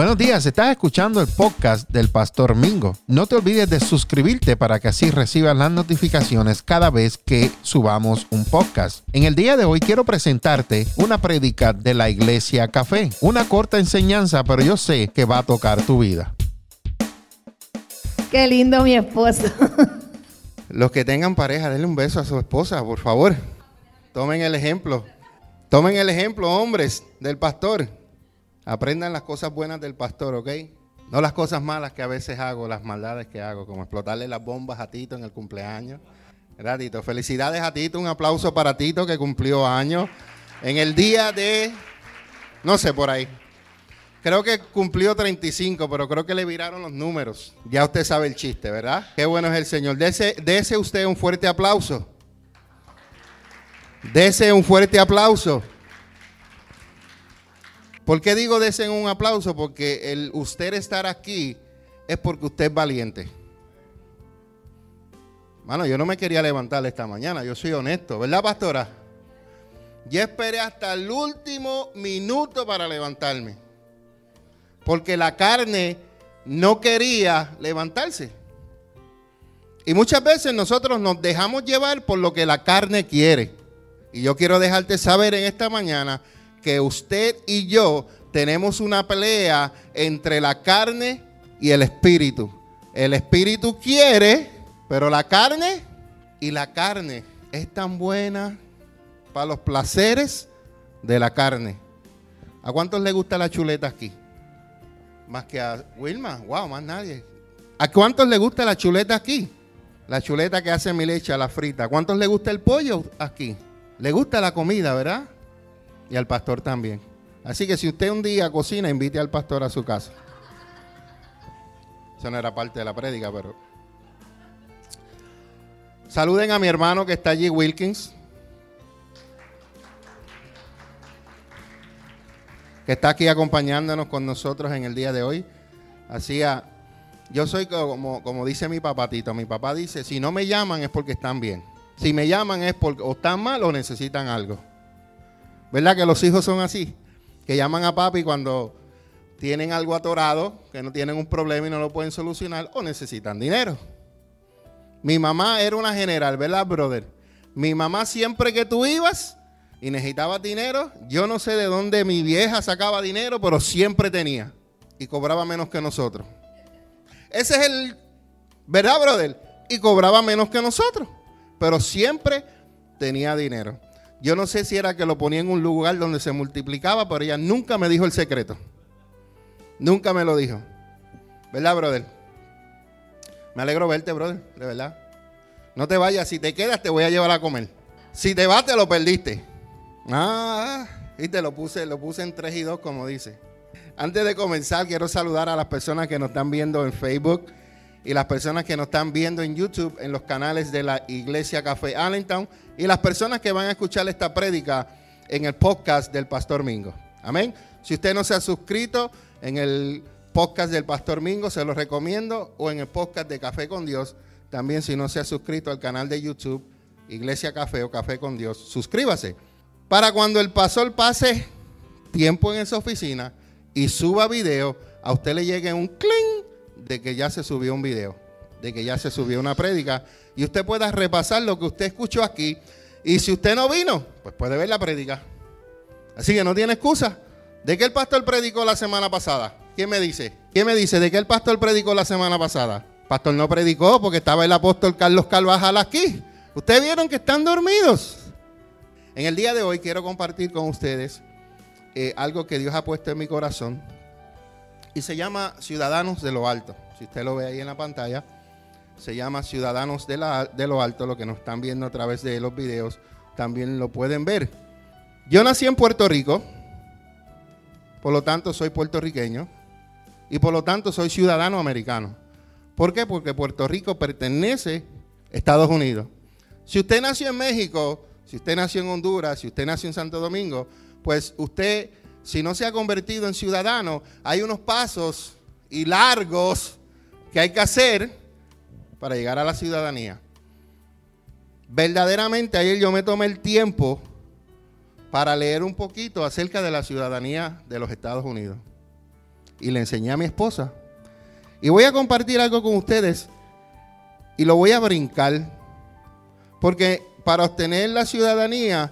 Buenos días, estás escuchando el podcast del Pastor Mingo. No te olvides de suscribirte para que así recibas las notificaciones cada vez que subamos un podcast. En el día de hoy quiero presentarte una prédica de la Iglesia Café. Una corta enseñanza, pero yo sé que va a tocar tu vida. Qué lindo mi esposo. Los que tengan pareja, denle un beso a su esposa, por favor. Tomen el ejemplo. Tomen el ejemplo, hombres, del pastor. Aprendan las cosas buenas del pastor, ¿ok? No las cosas malas que a veces hago, las maldades que hago, como explotarle las bombas a Tito en el cumpleaños. ¿Verdad, Tito? Felicidades a Tito, un aplauso para Tito que cumplió años en el día de, no sé, por ahí. Creo que cumplió 35, pero creo que le viraron los números. Ya usted sabe el chiste, ¿verdad? Qué bueno es el Señor. Dese, dese usted un fuerte aplauso. Dese un fuerte aplauso. ¿Por qué digo dese un aplauso? Porque el usted estar aquí es porque usted es valiente. Mano, yo no me quería levantar esta mañana, yo soy honesto, ¿verdad, pastora? Yo esperé hasta el último minuto para levantarme. Porque la carne no quería levantarse. Y muchas veces nosotros nos dejamos llevar por lo que la carne quiere. Y yo quiero dejarte saber en esta mañana que usted y yo tenemos una pelea entre la carne y el espíritu. El espíritu quiere, pero la carne y la carne es tan buena para los placeres de la carne. ¿A cuántos le gusta la chuleta aquí? Más que a Wilma, wow, más nadie. ¿A cuántos le gusta la chuleta aquí? La chuleta que hace mi leche la frita. ¿A cuántos le gusta el pollo aquí? Le gusta la comida, ¿verdad? Y al pastor también. Así que si usted un día cocina, invite al pastor a su casa. Eso no era parte de la prédica, pero. Saluden a mi hermano que está allí, Wilkins. Que está aquí acompañándonos con nosotros en el día de hoy. Así a. Yo soy como, como dice mi papatito. Mi papá dice: si no me llaman es porque están bien. Si me llaman es porque o están mal o necesitan algo. ¿Verdad que los hijos son así? Que llaman a papi cuando tienen algo atorado, que no tienen un problema y no lo pueden solucionar o necesitan dinero. Mi mamá era una general, ¿verdad, brother? Mi mamá siempre que tú ibas y necesitabas dinero, yo no sé de dónde mi vieja sacaba dinero, pero siempre tenía y cobraba menos que nosotros. Ese es el, ¿verdad, brother? Y cobraba menos que nosotros pero siempre tenía dinero. Yo no sé si era que lo ponía en un lugar donde se multiplicaba, pero ella nunca me dijo el secreto. Nunca me lo dijo. ¿Verdad, brother? Me alegro verte, brother, de verdad. No te vayas, si te quedas te voy a llevar a comer. Si te vas, te lo perdiste. Ah, y te lo puse, lo puse en 3 y 2, como dice. Antes de comenzar, quiero saludar a las personas que nos están viendo en Facebook y las personas que nos están viendo en YouTube, en los canales de la Iglesia Café Allentown y las personas que van a escuchar esta prédica en el podcast del Pastor Mingo. Amén. Si usted no se ha suscrito en el podcast del Pastor Mingo, se lo recomiendo, o en el podcast de Café con Dios, también si no se ha suscrito al canal de YouTube, Iglesia Café o Café con Dios, suscríbase. Para cuando el pastor pase tiempo en esa oficina y suba video, a usted le llegue un cling de que ya se subió un video, de que ya se subió una prédica y usted pueda repasar lo que usted escuchó aquí. Y si usted no vino, pues puede ver la prédica. Así que no tiene excusa. ¿De qué el pastor predicó la semana pasada? ¿Quién me dice? ¿Quién me dice de qué el pastor predicó la semana pasada? Pastor no predicó porque estaba el apóstol Carlos Carvajal aquí. Ustedes vieron que están dormidos. En el día de hoy quiero compartir con ustedes eh, algo que Dios ha puesto en mi corazón y se llama Ciudadanos de lo Alto. Si usted lo ve ahí en la pantalla, se llama Ciudadanos de, la, de lo Alto, lo que nos están viendo a través de los videos también lo pueden ver. Yo nací en Puerto Rico, por lo tanto soy puertorriqueño y por lo tanto soy ciudadano americano. ¿Por qué? Porque Puerto Rico pertenece a Estados Unidos. Si usted nació en México, si usted nació en Honduras, si usted nació en Santo Domingo, pues usted si no se ha convertido en ciudadano, hay unos pasos y largos que hay que hacer para llegar a la ciudadanía. Verdaderamente ayer yo me tomé el tiempo para leer un poquito acerca de la ciudadanía de los Estados Unidos. y le enseñé a mi esposa. Y voy a compartir algo con ustedes y lo voy a brincar. Porque para obtener la ciudadanía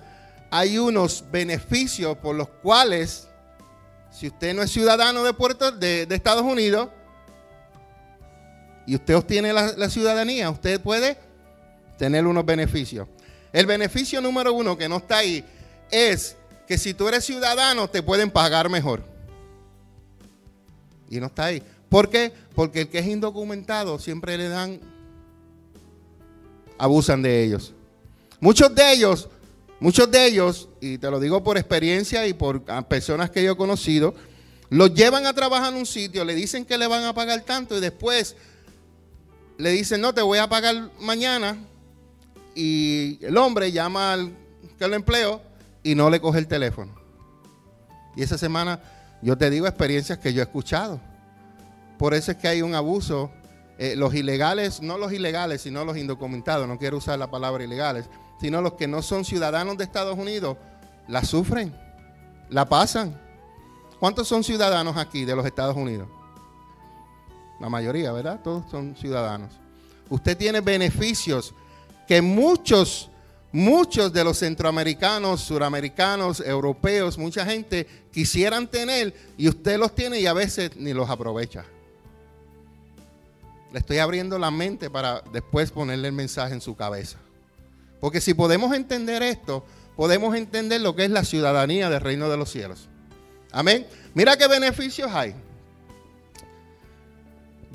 hay unos beneficios por los cuales, si usted no es ciudadano de, Puerto, de, Estados Unidos y usted obtiene la, ciudadanía, usted puede tener unos beneficios. El beneficio número uno que no está ahí es que si tú eres ciudadano te pueden pagar mejor. Y no está ahí. ¿Por qué? Porque el que es indocumentado siempre le dan, abusan de ellos. Muchos de ellos, muchos de ellos, y te lo digo por experiencia y por personas que yo he conocido, los llevan a trabajar en un sitio, le dicen que le van a pagar tanto y después le dicen, no, te voy a pagar mañana. Y el hombre llama al que lo empleo y no le coge el teléfono. Y esa semana yo te digo experiencias que yo he escuchado. Por eso es que hay un abuso. Eh, los ilegales, no los ilegales, sino los indocumentados, no quiero usar la palabra ilegales, sino los que no son ciudadanos de Estados Unidos, la sufren, la pasan. ¿Cuántos son ciudadanos aquí de los Estados Unidos? La mayoría, ¿verdad? Todos son ciudadanos. Usted tiene beneficios que muchos, muchos de los centroamericanos, suramericanos, europeos, mucha gente quisieran tener y usted los tiene y a veces ni los aprovecha. Le estoy abriendo la mente para después ponerle el mensaje en su cabeza. Porque si podemos entender esto, podemos entender lo que es la ciudadanía del reino de los cielos. Amén. Mira qué beneficios hay.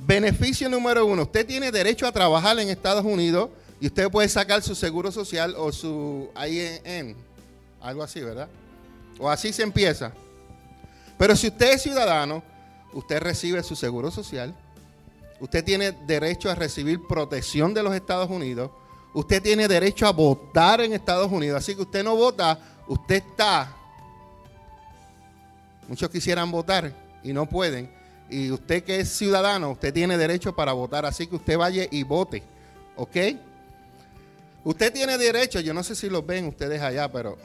Beneficio número uno, usted tiene derecho a trabajar en Estados Unidos y usted puede sacar su seguro social o su IEN, algo así, ¿verdad? O así se empieza. Pero si usted es ciudadano, usted recibe su seguro social, usted tiene derecho a recibir protección de los Estados Unidos, usted tiene derecho a votar en Estados Unidos. Así que usted no vota, usted está. Muchos quisieran votar y no pueden. Y usted que es ciudadano, usted tiene derecho para votar. Así que usted vaya y vote. ¿Ok? Usted tiene derecho, yo no sé si lo ven ustedes allá, pero...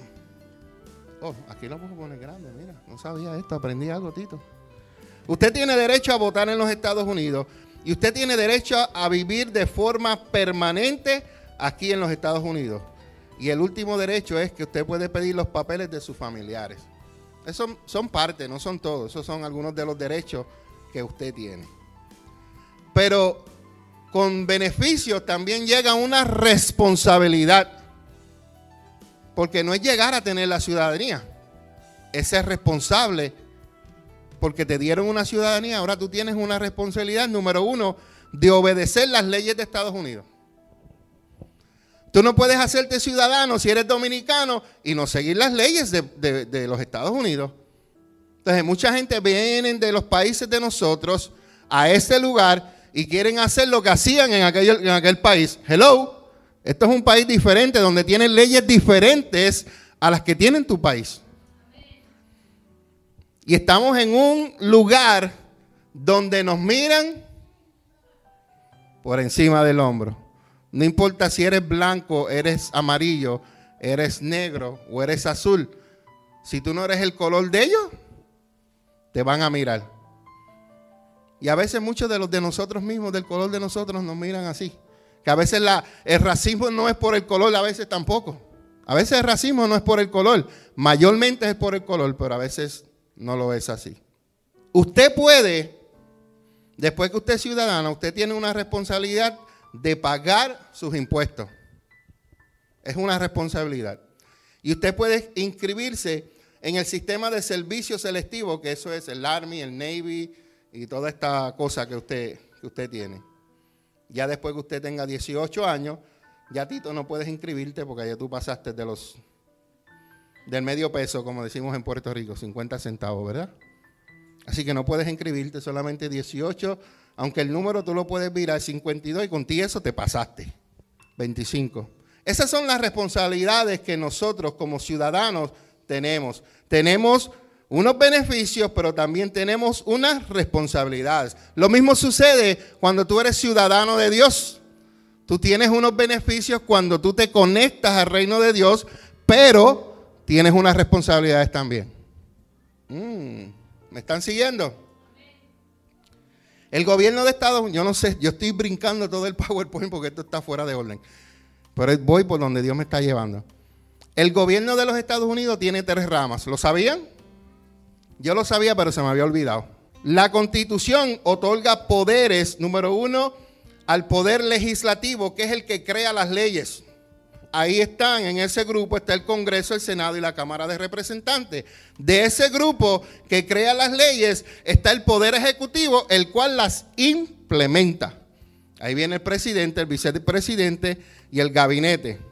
Oh, aquí lo puedo poner grande, mira. No sabía esto, aprendí algo, Tito. Usted tiene derecho a votar en los Estados Unidos y usted tiene derecho a vivir de forma permanente aquí en los Estados Unidos. Y el último derecho es que usted puede pedir los papeles de sus familiares. Esos son parte, no son todos. Esos son algunos de los derechos que usted tiene. Pero con beneficios también llega una responsabilidad. Porque no es llegar a tener la ciudadanía. Es ser responsable. Porque te dieron una ciudadanía. Ahora tú tienes una responsabilidad, número uno, de obedecer las leyes de Estados Unidos. Tú no puedes hacerte ciudadano si eres dominicano y no seguir las leyes de, los Estados Unidos. Entonces, mucha gente viene de los países de nosotros a ese lugar y quieren hacer lo que hacían en aquel, en aquel país. Hello, esto es un país diferente donde tienen leyes diferentes a las que tiene tu país. Y estamos en un lugar donde nos miran por encima del hombro. No importa si eres blanco, eres amarillo, eres negro o eres azul. Si tú no eres el color de ellos, te van a mirar. Y a veces muchos de los de nosotros mismos, del color de nosotros, nos miran así. Que a veces el racismo no es por el color, a veces tampoco. A veces el racismo no es por el color, mayormente es por el color, pero a veces no lo es así. Usted puede, después que usted es ciudadano, usted tiene una responsabilidad de pagar sus impuestos. Es una responsabilidad. Y usted puede inscribirse en el sistema de servicio selectivo, que eso es el Army, el Navy y toda esta cosa que usted, que usted tiene. Ya después que usted tenga 18 años, ya Tito no puedes inscribirte porque ya tú pasaste de los del medio peso, como decimos en Puerto Rico, 50 centavos, ¿verdad? Así que no puedes inscribirte solamente 18 aunque el número tú lo puedes virar 52 y contigo eso te pasaste. 25. Esas son las responsabilidades que nosotros como ciudadanos tenemos. Tenemos unos beneficios, pero también tenemos unas responsabilidades. Lo mismo sucede cuando tú eres ciudadano de Dios. Tú tienes unos beneficios cuando tú te conectas al reino de Dios, pero tienes unas responsabilidades también. Mm, ¿Me están siguiendo? El gobierno de Estados Unidos, yo no sé, yo estoy brincando todo el PowerPoint porque esto está fuera de orden. Pero voy por donde Dios me está llevando. El gobierno de los Estados Unidos tiene tres ramas. ¿Lo sabían? Yo lo sabía, pero se me había olvidado. La constitución otorga poderes, número uno, al poder legislativo, que es el que crea las leyes. Ahí están, en ese grupo está el Congreso, el Senado y la Cámara de Representantes. De ese grupo que crea las leyes está el Poder Ejecutivo, el cual las implementa. Ahí viene el presidente, el vicepresidente y el gabinete.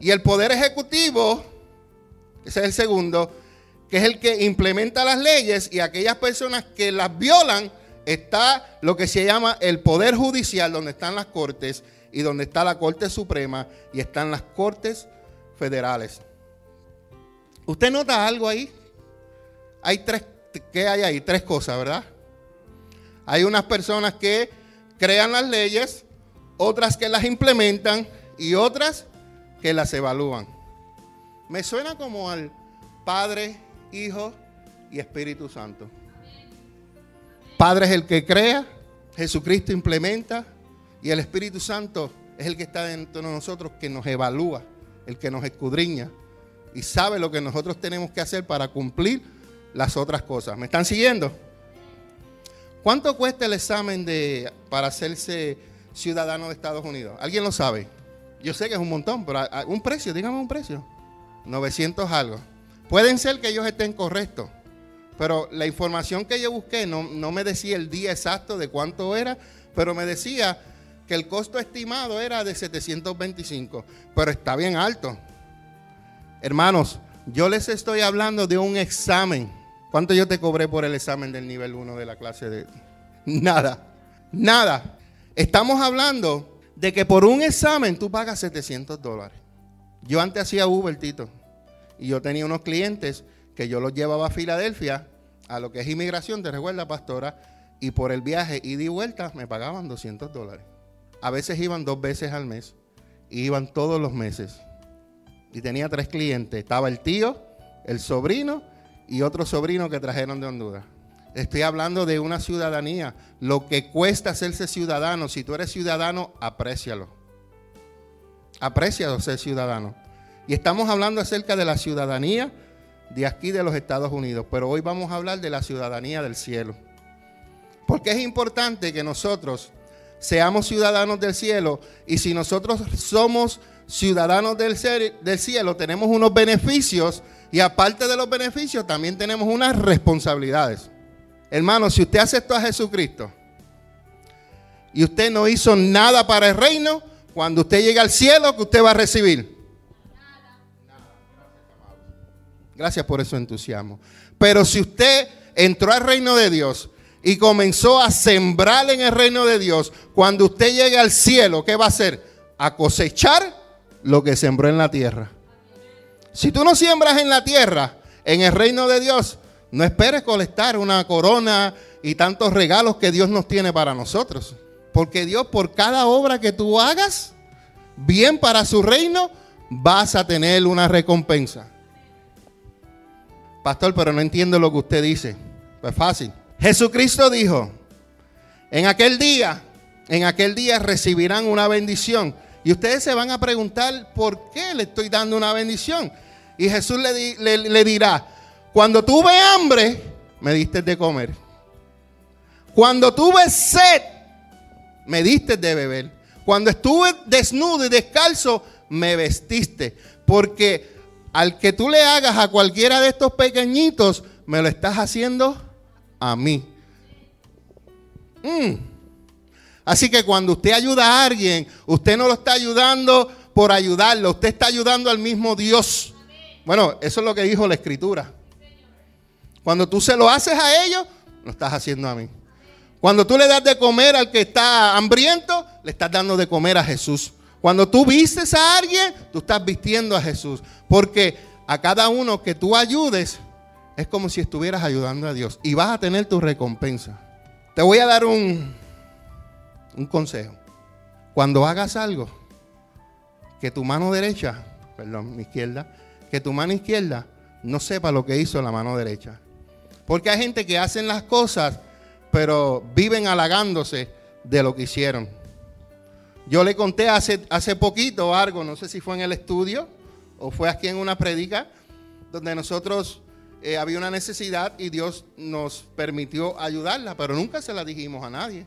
Y el Poder Ejecutivo, ese es el segundo, que es el que implementa las leyes y aquellas personas que las violan, está lo que se llama el Poder Judicial, donde están las cortes y donde está la Corte Suprema y están las Cortes Federales. ¿Usted nota algo ahí? Hay tres, ¿qué hay ahí? Tres cosas, ¿verdad? Hay unas personas que crean las leyes, otras que las implementan y otras que las evalúan. Me suena como al Padre, Hijo y Espíritu Santo. Padre es el que crea, Jesucristo implementa, y el Espíritu Santo es el que está dentro de nosotros, que nos evalúa, el que nos escudriña y sabe lo que nosotros tenemos que hacer para cumplir las otras cosas. ¿Me están siguiendo? ¿Cuánto cuesta el examen de, para hacerse ciudadano de Estados Unidos? ¿Alguien lo sabe? Yo sé que es un montón, pero un precio, dígame un precio. 900 algo. Pueden ser que ellos estén correctos, pero la información que yo busqué no, no me decía el día exacto de cuánto era, pero me decía que el costo estimado era de 725, pero está bien alto. Hermanos, yo les estoy hablando de un examen. ¿Cuánto yo te cobré por el examen del nivel 1 de la clase de... Nada, nada. Estamos hablando de que por un examen tú pagas 700 dólares. Yo antes hacía Uber, Tito, y yo tenía unos clientes que yo los llevaba a Filadelfia, a lo que es inmigración, te recuerda, pastora, y por el viaje ida y vuelta me pagaban 200 dólares. A veces iban dos veces al mes y iban todos los meses. Y tenía tres clientes. Estaba el tío, el sobrino y otro sobrino que trajeron de Honduras. Estoy hablando de una ciudadanía. Lo que cuesta hacerse ciudadano. Si tú eres ciudadano, aprécialo. Aprécialo ser ciudadano. Y estamos hablando acerca de la ciudadanía de aquí de los Estados Unidos. Pero hoy vamos a hablar de la ciudadanía del cielo. Porque es importante que nosotros seamos ciudadanos del cielo. Y si nosotros somos ciudadanos del, del cielo, tenemos unos beneficios y aparte de los beneficios también tenemos unas responsabilidades. Hermano, si usted aceptó a Jesucristo y usted no hizo nada para el reino, cuando usted llegue al cielo, que usted va a recibir? Gracias por su entusiasmo. Pero si usted entró al reino de Dios y comenzó a sembrar en el reino de Dios, cuando usted llegue al cielo, ¿qué va a hacer? A cosechar lo que sembró en la tierra. Si tú no siembras en la tierra, en el reino de Dios, no esperes colectar una corona y tantos regalos que Dios nos tiene para nosotros. Porque Dios por cada obra que tú hagas, bien para su reino, vas a tener una recompensa. Pastor, pero no entiendo lo que usted dice. Pues fácil. Jesucristo dijo, en aquel día, en aquel día recibirán una bendición. Y ustedes se van a preguntar, ¿por qué le estoy dando una bendición? Y Jesús le, le dirá, cuando tuve hambre, me diste de comer. Cuando tuve sed, me diste de beber. Cuando estuve desnudo y descalzo, me vestiste. Porque al que tú le hagas a cualquiera de estos pequeñitos, me lo estás haciendo a mí. Mm. Así que cuando usted ayuda a alguien, usted no lo está ayudando por ayudarlo, usted está ayudando al mismo Dios. Bueno, eso es lo que dijo la escritura. Cuando tú se lo haces a ellos, lo estás haciendo a mí. Cuando tú le das de comer al que está hambriento, le estás dando de comer a Jesús. Cuando tú vistes a alguien, tú estás vistiendo a Jesús. Porque a cada uno que tú ayudes, es como si estuvieras ayudando a Dios y vas a tener tu recompensa. Te voy a dar un, un consejo. Cuando hagas algo, que tu mano derecha, perdón, mi izquierda, que tu mano izquierda no sepa lo que hizo la mano derecha. Porque hay gente que hacen las cosas, pero viven halagándose de lo que hicieron. Yo le conté hace, hace poquito algo, no sé si fue en el estudio o fue aquí en una predica, donde nosotros eh, había una necesidad y Dios nos permitió ayudarla, pero nunca se la dijimos a nadie.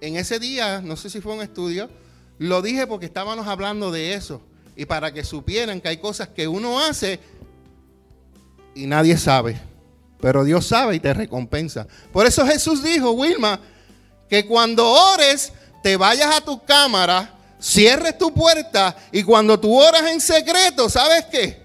En ese día, no sé si fue un estudio, lo dije porque estábamos hablando de eso y para que supieran que hay cosas que uno hace y nadie sabe. Pero Dios sabe y te recompensa. Por eso Jesús dijo, Wilma, que cuando ores, te vayas a tu cámara, cierres tu puerta y cuando tú oras en secreto, ¿sabes qué?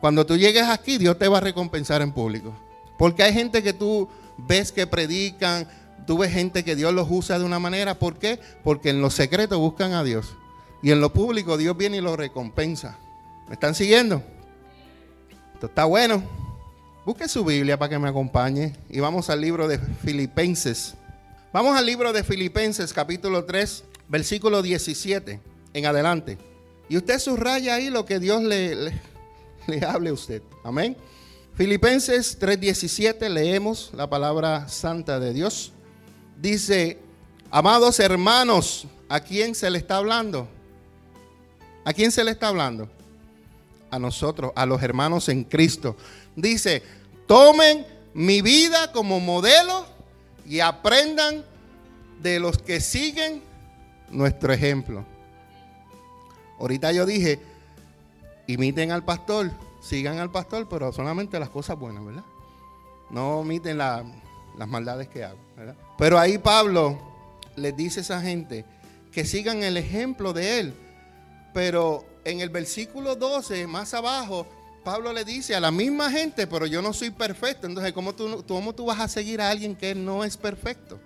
Cuando tú llegues aquí, Dios te va a recompensar en público. Porque hay gente que tú ves que predican, tú ves gente que Dios los usa de una manera. ¿Por qué? Porque en lo secreto buscan a Dios. Y en lo público Dios viene y lo recompensa. ¿Me están siguiendo? Esto está bueno. Busque su Biblia para que me acompañe y vamos al libro de Filipenses. Vamos al libro de Filipenses capítulo 3, versículo 17 en adelante. Y usted subraya ahí lo que Dios le, le, hable a usted. Amén. Filipenses 3:17 leemos la palabra santa de Dios. Dice, amados hermanos, ¿a quién se le está hablando? ¿A quién se le está hablando? A nosotros, a los hermanos en Cristo. Dice, tomen mi vida como modelo y aprendan de los que siguen nuestro ejemplo. Ahorita yo dije, imiten al pastor, sigan al pastor, pero solamente las cosas buenas, ¿verdad? No omiten las maldades que hago, ¿verdad? Pero ahí Pablo les dice a esa gente que sigan el ejemplo de él. Pero en el versículo 12, más abajo, Pablo le dice a la misma gente, pero yo no soy perfecto. Entonces, ¿cómo tú, ¿cómo tú vas a seguir a alguien que no es perfecto?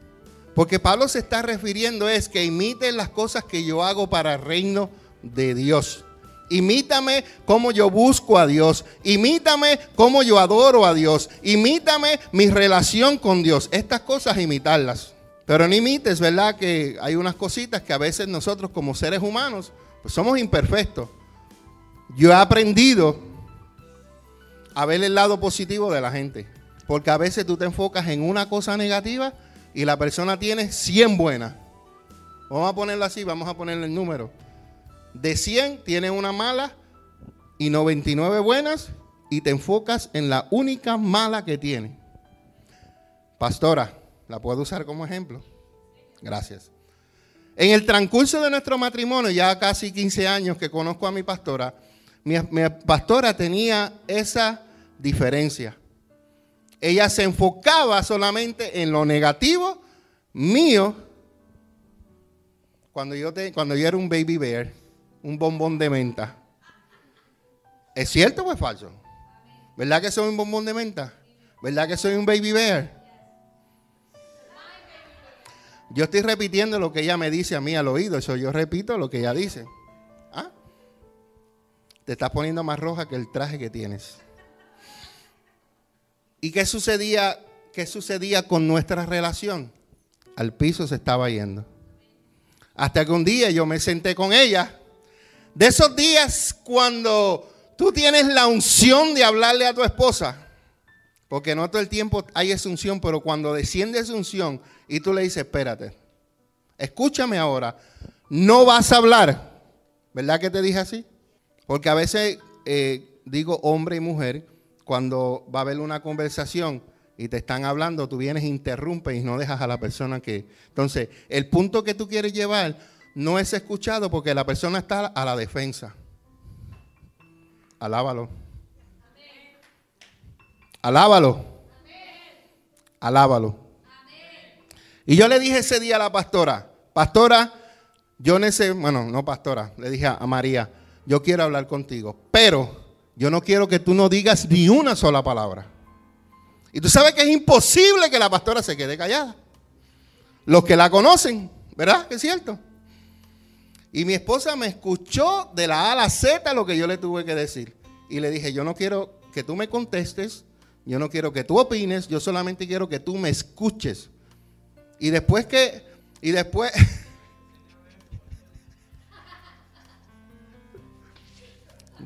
Porque Pablo se está refiriendo es que imiten las cosas que yo hago para el reino de Dios. Imítame cómo yo busco a Dios. Imítame cómo yo adoro a Dios. Imítame mi relación con Dios. Estas cosas imitarlas. Pero no imites, ¿verdad? Que hay unas cositas que a veces nosotros como seres humanos, pues somos imperfectos. Yo he aprendido a ver el lado positivo de la gente. Porque a veces tú te enfocas en una cosa negativa y la persona tiene 100 buenas. Vamos a ponerlo así, vamos a ponerle el número. De 100 tiene una mala y 99 buenas y te enfocas en la única mala que tiene. Pastora, ¿la puedo usar como ejemplo? Gracias. En el transcurso de nuestro matrimonio, ya casi 15 años que conozco a mi pastora, mi, mi pastora tenía esa diferencia. Ella se enfocaba solamente en lo negativo mío cuando yo, te, cuando yo era un baby bear, un bombón de menta. ¿Es cierto o es falso? ¿Verdad que soy un bombón de menta? ¿Verdad que soy un baby bear? Yo estoy repitiendo lo que ella me dice a mí al oído. Eso yo repito lo que ella dice. ¿Ah? Te estás poniendo más roja que el traje que tienes. ¿Y qué sucedía, qué sucedía con nuestra relación? Al piso se estaba yendo. Hasta que un día yo me senté con ella. De esos días cuando tú tienes la unción de hablarle a tu esposa. Porque no todo el tiempo hay esa unción, pero cuando desciende esa unción y tú le dices, espérate, escúchame ahora, no vas a hablar. ¿Verdad que te dije así? Porque a veces eh, digo hombre y mujer cuando va a haber una conversación y te están hablando, tú vienes, interrumpes y no dejas a la persona que... Entonces, el punto que tú quieres llevar no es escuchado porque la persona está a la defensa. Alábalo. Alábalo. Alábalo. Y yo le dije ese día a la pastora, pastora, yo necesito, bueno, no pastora, le dije a María, yo quiero hablar contigo, pero yo no quiero que tú no digas ni una sola palabra. Y tú sabes que es imposible que la pastora se quede callada. Los que la conocen, ¿verdad? es cierto. Y mi esposa me escuchó de la A a la Z lo que yo le tuve que decir. Y le dije, yo no quiero que tú me contestes, yo no quiero que tú opines, yo solamente quiero que tú me escuches. Y después que, y después,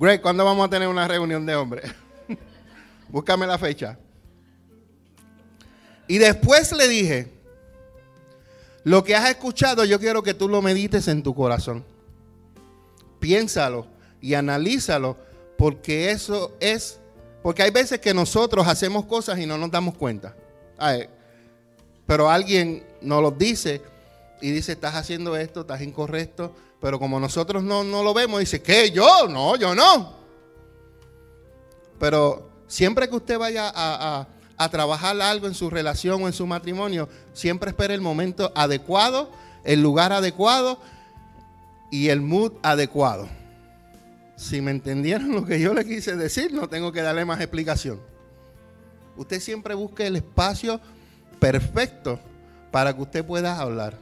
Greg, ¿cuándo vamos a tener una reunión de hombres? Búscame la fecha. Y después le dije, lo que has escuchado yo quiero que tú lo medites en tu corazón. Piénsalo y analízalo porque eso es, porque hay veces que nosotros hacemos cosas y no nos damos cuenta. pero alguien nos lo dice y dice, estás haciendo esto, estás incorrecto, pero como nosotros no, lo vemos, dice, ¿qué? ¿Yo? No, yo no. Pero siempre que usted vaya a, a trabajar algo en su relación o en su matrimonio, siempre espere el momento adecuado, el lugar adecuado y el mood adecuado. Si me entendieron lo que yo le quise decir, no tengo que darle más explicación. Usted siempre busque el espacio perfecto para que usted pueda hablar.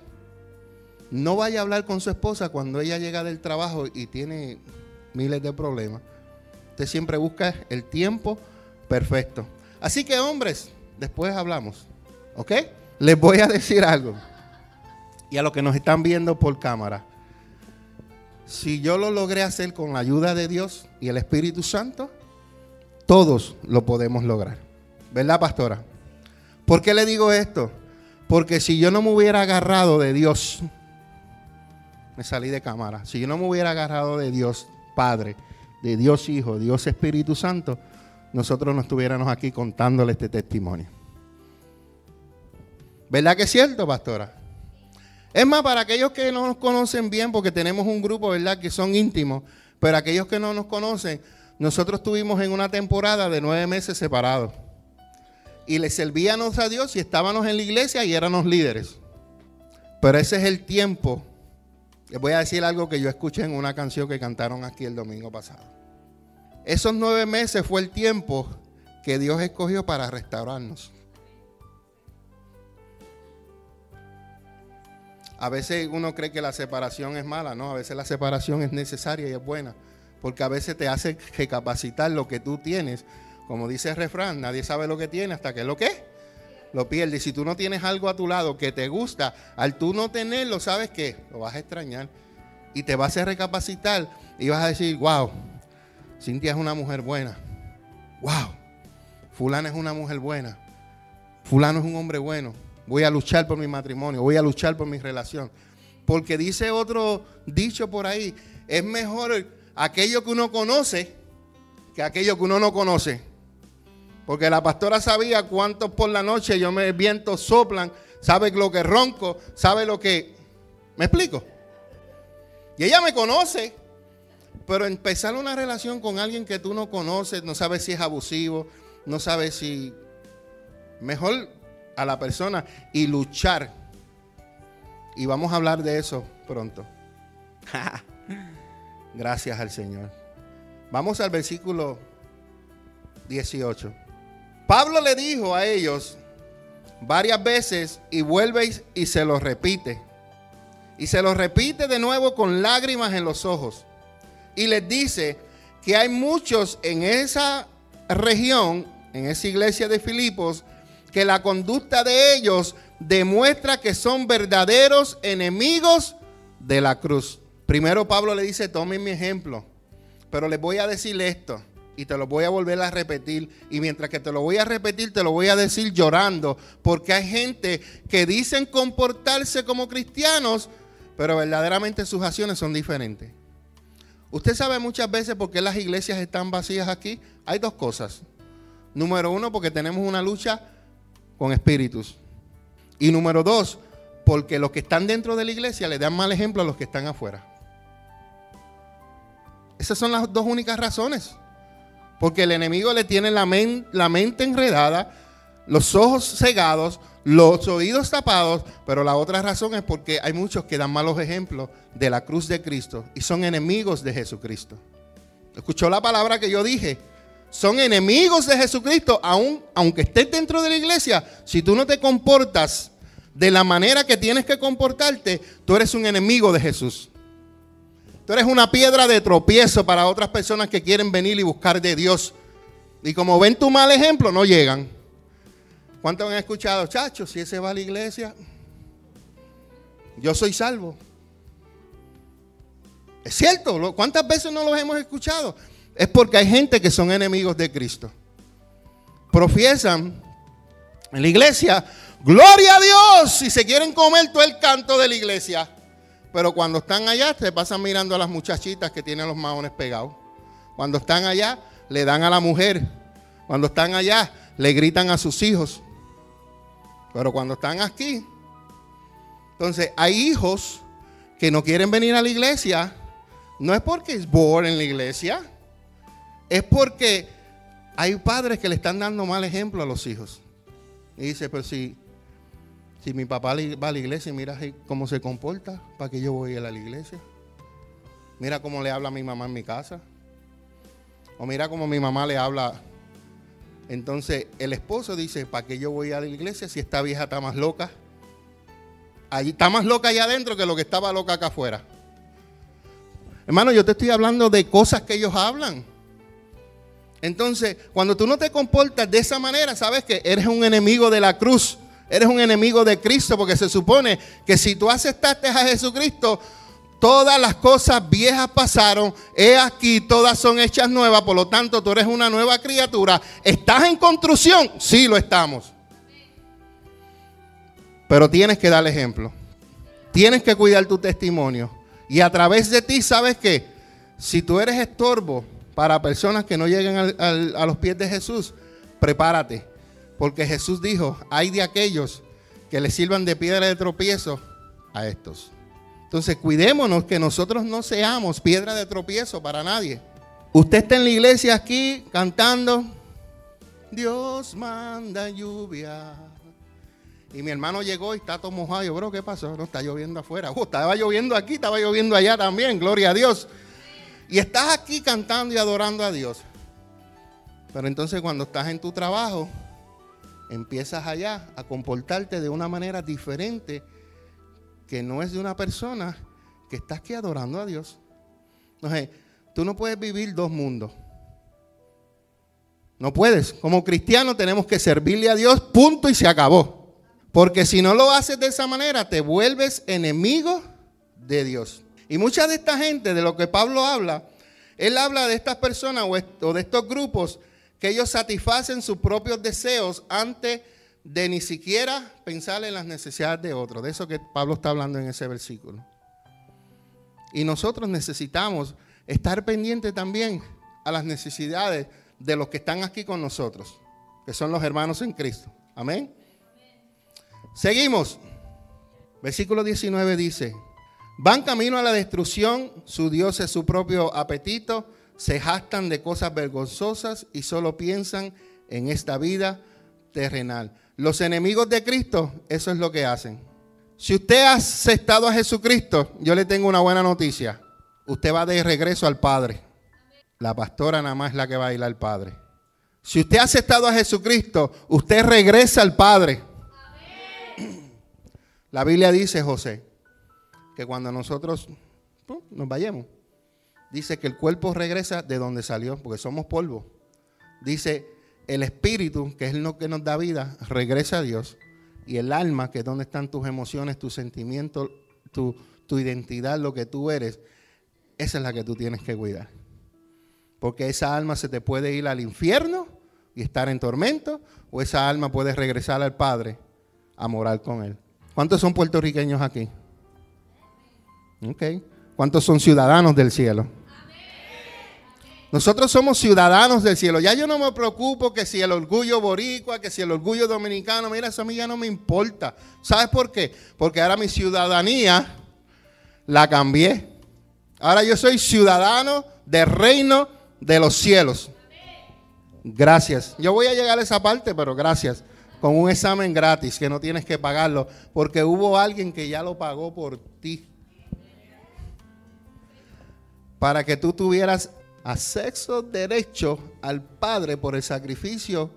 No vaya a hablar con su esposa cuando ella llega del trabajo y tiene miles de problemas. Usted siempre busca el tiempo perfecto. Así que hombres, después hablamos. ¿Ok? Les voy a decir algo. Y a los que nos están viendo por cámara. Si yo lo logré hacer con la ayuda de Dios y el Espíritu Santo, todos lo podemos lograr. ¿Verdad, pastora? ¿Por qué le digo esto? Porque si yo no me hubiera agarrado de Dios, me salí de cámara. Si yo no me hubiera agarrado de Dios Padre, de Dios Hijo, Dios Espíritu Santo, nosotros no estuviéramos aquí contándole este testimonio. ¿Verdad que es cierto, pastora? Es más, para aquellos que no nos conocen bien, porque tenemos un grupo, ¿verdad?, que son íntimos, pero aquellos que no nos conocen, nosotros estuvimos en una temporada de nueve meses separados. Y le servíamos a Dios y estábamos en la iglesia y éramos líderes. Pero ese es el tiempo les voy a decir algo que yo escuché en una canción que cantaron aquí el domingo pasado. Esos nueve meses fue el tiempo que Dios escogió para restaurarnos. A veces uno cree que la separación es mala, no, a veces la separación es necesaria y es buena, porque a veces te hace recapacitar lo que tú tienes. Como dice el refrán, nadie sabe lo que tiene hasta que lo que lo pierdes. Si tú no tienes algo a tu lado que te gusta, al tú no tenerlo, ¿sabes qué? Lo vas a extrañar. Y te vas a recapacitar y vas a decir, wow, Cintia es una mujer buena. Wow, fulana es una mujer buena. Fulano es un hombre bueno. Voy a luchar por mi matrimonio, voy a luchar por mi relación. Porque dice otro dicho por ahí, es mejor aquello que uno conoce que aquello que uno no conoce. Porque la pastora sabía cuántos por la noche yo me viento soplan, sabe lo que ronco, sabe lo que... ¿Me explico? Y ella me conoce. Pero empezar una relación con alguien que tú no conoces, no sabes si es abusivo, no sabes si... Mejor a la persona y luchar. Y vamos a hablar de eso pronto. Gracias al Señor. Vamos al versículo 18. Pablo le dijo a ellos varias veces y vuelve y se lo repite. Y se lo repite de nuevo con lágrimas en los ojos. Y les dice que hay muchos en esa región, en esa iglesia de Filipos, que la conducta de ellos demuestra que son verdaderos enemigos de la cruz. Primero Pablo le dice, tomen mi ejemplo, pero les voy a decir esto y te lo voy a volver a repetir. Y mientras que te lo voy a repetir, te lo voy a decir llorando. Porque hay gente que dicen comportarse como cristianos, pero verdaderamente sus acciones son diferentes. Usted sabe muchas veces por qué las iglesias están vacías aquí. Hay dos cosas. Número uno, porque tenemos una lucha con espíritus. Y número dos, porque los que están dentro de la iglesia le dan mal ejemplo a los que están afuera. Esas son las dos únicas razones. Porque el enemigo le tiene la, mente enredada, los ojos cegados, los oídos tapados, pero la otra razón es porque hay muchos que dan malos ejemplos de la cruz de Cristo y son enemigos de Jesucristo. ¿Escuchó la palabra que yo dije? Son enemigos de Jesucristo, aun, aunque estés dentro de la iglesia, si tú no te comportas de la manera que tienes que comportarte, tú eres un enemigo de Jesús. Tú eres una piedra de tropiezo para otras personas que quieren venir y buscar de Dios. Y como ven tu mal ejemplo, no llegan. ¿Cuántos han escuchado, chacho, si ese va a la iglesia, yo soy salvo? Es cierto, ¿cuántas veces no los hemos escuchado? Es porque hay gente que son enemigos de Cristo. Profiesan En la iglesia, gloria a Dios, si se quieren comer todo el canto de la iglesia. Pero cuando están allá, se pasan mirando a las muchachitas que tienen los maones pegados. Cuando están allá, le dan a la mujer. Cuando están allá, le gritan a sus hijos. Pero cuando están aquí, entonces hay hijos que no quieren venir a la iglesia. No es porque es en la iglesia. Es porque hay padres que le están dando mal ejemplo a los hijos. Y dice, pero si, si mi papá va a la iglesia, mira cómo se comporta, ¿para que yo voy a la iglesia? Mira cómo le habla a mi mamá en mi casa. O mira cómo mi mamá le habla. Entonces el esposo dice, ¿para qué yo voy a la iglesia si esta vieja está más loca? Allí, está más loca allá adentro que lo que estaba loca acá afuera. Hermano, yo te estoy hablando de cosas que ellos hablan. Entonces, cuando tú no te comportas de esa manera, sabes que eres un enemigo de la cruz, eres un enemigo de Cristo, porque se supone que si tú aceptaste a Jesucristo, todas las cosas viejas pasaron, he aquí, todas son hechas nuevas, por lo tanto tú eres una nueva criatura. ¿Estás en construcción? Sí, lo estamos. Pero tienes que dar ejemplo. Tienes que cuidar tu testimonio. Y a través de ti, ¿sabes qué? Si tú eres estorbo, para personas que no lleguen a los pies de Jesús, prepárate. Porque Jesús dijo, hay de aquellos que le sirvan de piedra de tropiezo a estos. Entonces cuidémonos que nosotros no seamos piedra de tropiezo para nadie. Usted está en la iglesia aquí cantando, Dios manda lluvia. Y mi hermano llegó y está todo mojado. Yo, bro, ¿qué pasó? No, está lloviendo afuera. Oh, estaba lloviendo aquí, estaba lloviendo allá también, gloria a Dios. Y estás aquí cantando y adorando a Dios. Pero entonces cuando estás en tu trabajo, empiezas allá a comportarte de una manera diferente que no es de una persona que está aquí adorando a Dios. Entonces, tú no puedes vivir dos mundos. No puedes. Como cristiano tenemos que servirle a Dios, punto y se acabó. Porque si no lo haces de esa manera, te vuelves enemigo de Dios. Y mucha de esta gente, de lo que Pablo habla, él habla de estas personas o de estos grupos que ellos satisfacen sus propios deseos antes de ni siquiera pensar en las necesidades de otros. De eso que Pablo está hablando en ese versículo. Y nosotros necesitamos estar pendientes también a las necesidades de los que están aquí con nosotros, que son los hermanos en Cristo. Amén. Seguimos. Versículo 19 dice, Van camino a la destrucción, su Dios es su propio apetito, se jactan de cosas vergonzosas y solo piensan en esta vida terrenal. Los enemigos de Cristo, eso es lo que hacen. Si usted ha aceptado a Jesucristo, yo le tengo una buena noticia. Usted va de regreso al Padre. La pastora nada más es la que va a al Padre. Si usted ha aceptado a Jesucristo, usted regresa al Padre. La Biblia dice, José, que cuando nosotros nos vayamos, dice que el cuerpo regresa de donde salió, porque somos polvo. Dice, el espíritu, que es lo que nos da vida, regresa a Dios. Y el alma, que es donde están tus emociones, tus sentimientos, tu, tu identidad, lo que tú eres, esa es la que tú tienes que cuidar. Porque esa alma se te puede ir al infierno y estar en tormento, o esa alma puede regresar al Padre a morar con Él. ¿Cuántos son puertorriqueños aquí? ¿Cuántos son ciudadanos del cielo? Nosotros somos ciudadanos del cielo. Ya yo no me preocupo que si el orgullo boricua, que si el orgullo dominicano, mira, eso a mí ya no me importa. ¿Sabes por qué? Porque ahora mi ciudadanía la cambié. Ahora yo soy ciudadano del reino de los cielos. Gracias. Yo voy a llegar a esa parte, pero gracias. Con un examen gratis que no tienes que pagarlo, porque hubo alguien que ya lo pagó por ti para que tú tuvieras acceso derecho al Padre por el sacrificio,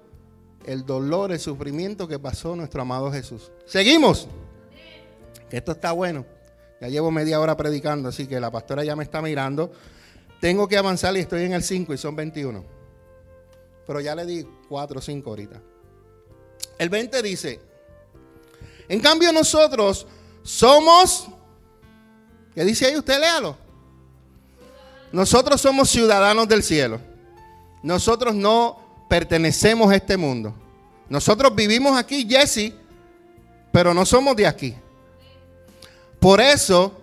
el dolor, el sufrimiento que pasó nuestro amado Jesús. Seguimos. Esto está bueno. Ya llevo media hora predicando, así que la pastora ya me está mirando. Tengo que avanzar y estoy en el 5 y son 21. Pero ya le di 4 o 5 ahorita. El 20 dice, en cambio nosotros somos, ¿qué dice ahí? Usted léalo. Nosotros somos ciudadanos del cielo. Nosotros no pertenecemos a este mundo. Nosotros vivimos aquí, Jesse, pero no somos de aquí. Por eso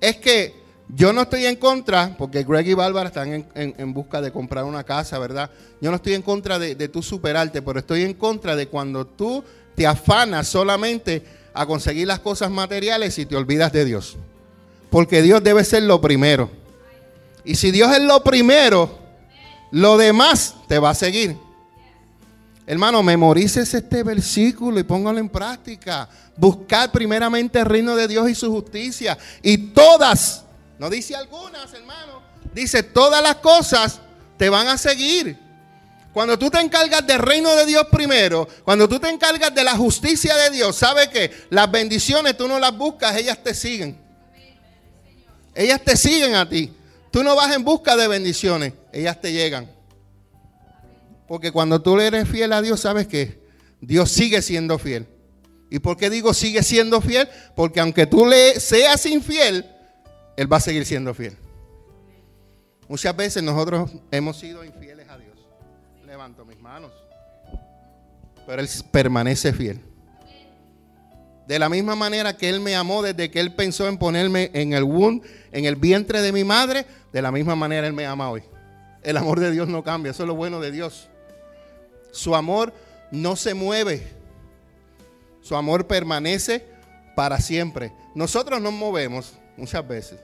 es que yo no estoy en contra, porque Greg y Bárbara están en, busca de comprar una casa, ¿verdad? Yo no estoy en contra de, de tu superarte, pero estoy en contra de cuando tú te afanas solamente a conseguir las cosas materiales y te olvidas de Dios. Porque Dios debe ser lo primero. Y si Dios es lo primero, lo demás te va a seguir. Hermano, memorices este versículo y póngalo en práctica. Buscar primeramente el reino de Dios y su justicia. Y todas, no dice algunas, hermano, dice todas las cosas te van a seguir. Cuando tú te encargas del reino de Dios primero, cuando tú te encargas de la justicia de Dios, ¿sabe que las bendiciones tú no las buscas, ellas te siguen? Ellas te siguen a ti. Tú no vas en busca de bendiciones, ellas te llegan. Porque cuando tú le eres fiel a Dios, ¿sabes que Dios sigue siendo fiel. ¿Y por qué digo sigue siendo fiel? Porque aunque tú le seas infiel, Él va a seguir siendo fiel. Muchas veces nosotros hemos sido infieles levanto mis manos. Pero Él permanece fiel. De la misma manera que Él me amó desde que Él pensó en ponerme en el womb, en el vientre de mi madre, de la misma manera Él me ama hoy. El amor de Dios no cambia, eso es lo bueno de Dios. Su amor no se mueve. Su amor permanece para siempre. Nosotros nos movemos muchas veces.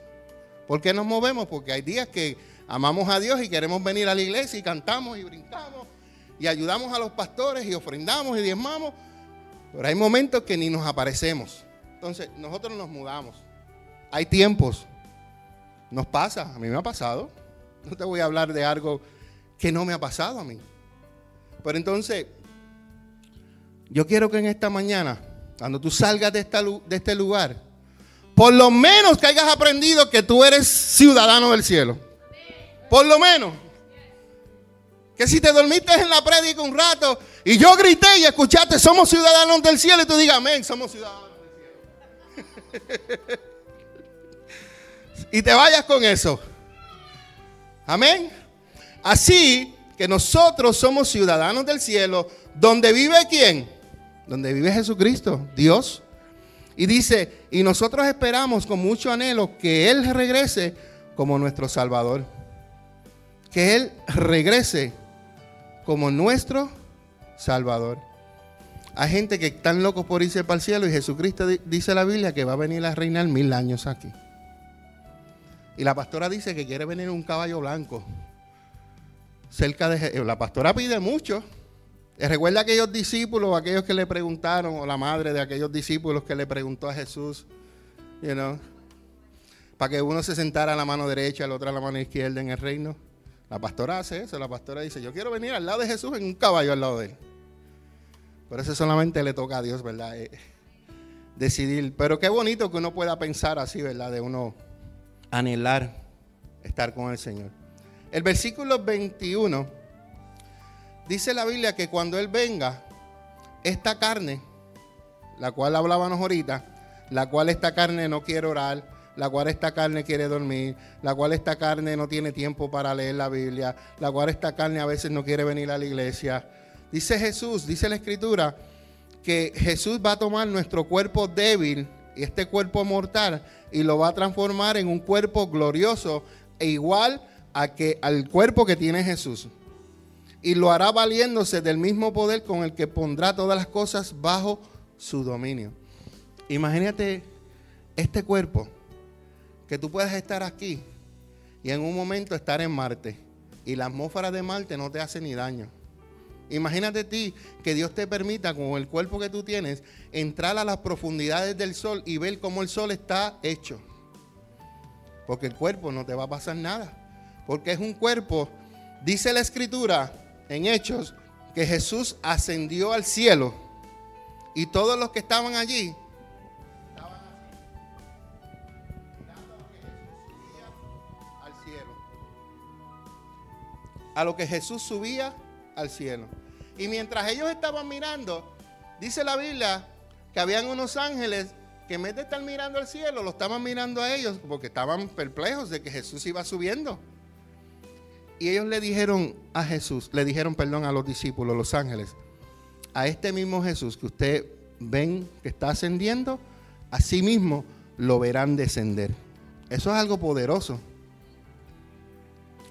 ¿Por qué nos movemos? Porque hay días que amamos a Dios y queremos venir a la iglesia y cantamos y brincamos y ayudamos a los pastores y ofrendamos y diezmamos, pero hay momentos que ni nos aparecemos. Entonces, nosotros nos mudamos. Hay tiempos. Nos pasa, a mí me ha pasado. No te voy a hablar de algo que no me ha pasado a mí. Pero entonces, yo quiero que en esta mañana, cuando tú salgas de, de este lugar, por lo menos que hayas aprendido que tú eres ciudadano del cielo. Por lo menos. Que si te dormiste en la prédica un rato y yo grité y escuchaste, somos ciudadanos del cielo, y tú digas, amén, somos ciudadanos del cielo. y te vayas con eso. Amén. Así que nosotros somos ciudadanos del cielo, donde vive quién? Donde vive Jesucristo, Dios. Y dice, y nosotros esperamos con mucho anhelo que Él regrese como nuestro Salvador que Él regrese como nuestro Salvador. Hay gente que están locos por irse para el cielo y Jesucristo dice la Biblia que va a venir a reinar mil años aquí. Y la pastora dice que quiere venir un caballo blanco cerca de La pastora pide mucho. Recuerda aquellos discípulos, aquellos que le preguntaron, o la madre de aquellos discípulos que le preguntó a Jesús, para que uno se sentara a la mano derecha, el otro a la mano izquierda en el reino. La pastora hace eso, la pastora dice, yo quiero venir al lado de Jesús en un caballo al lado de él. Pero eso solamente le toca a Dios, ¿verdad? Eh, decidir. Pero qué bonito que uno pueda pensar así, ¿verdad? De uno anhelar estar con el Señor. El versículo 21 dice la Biblia que cuando Él venga, esta carne, la cual hablábamos ahorita, la cual esta carne no quiere orar, la cual esta carne quiere dormir, la cual esta carne no tiene tiempo para leer la Biblia, la cual esta carne a veces no quiere venir a la iglesia. Dice Jesús, dice la Escritura, que Jesús va a tomar nuestro cuerpo débil y este cuerpo mortal y lo va a transformar en un cuerpo glorioso e igual a que, al cuerpo que tiene Jesús. Y lo hará valiéndose del mismo poder con el que pondrá todas las cosas bajo su dominio. Imagínate este cuerpo que tú puedes estar aquí y en un momento estar en Marte y la atmósfera de Marte no te hace ni daño. Imagínate ti que Dios te permita con el cuerpo que tú tienes entrar a las profundidades del sol y ver cómo el sol está hecho. Porque el cuerpo no te va a pasar nada. Porque es un cuerpo, dice la escritura en Hechos, que Jesús ascendió al cielo y todos los que estaban allí a lo que Jesús subía al cielo. Y mientras ellos estaban mirando, dice la Biblia que habían unos ángeles que en vez de estar mirando al cielo, lo estaban mirando a ellos porque estaban perplejos de que Jesús iba subiendo. Y ellos le dijeron a Jesús, le dijeron, perdón, a los discípulos, los ángeles, a este mismo Jesús que usted ven que está ascendiendo, así mismo lo verán descender. Eso es algo poderoso.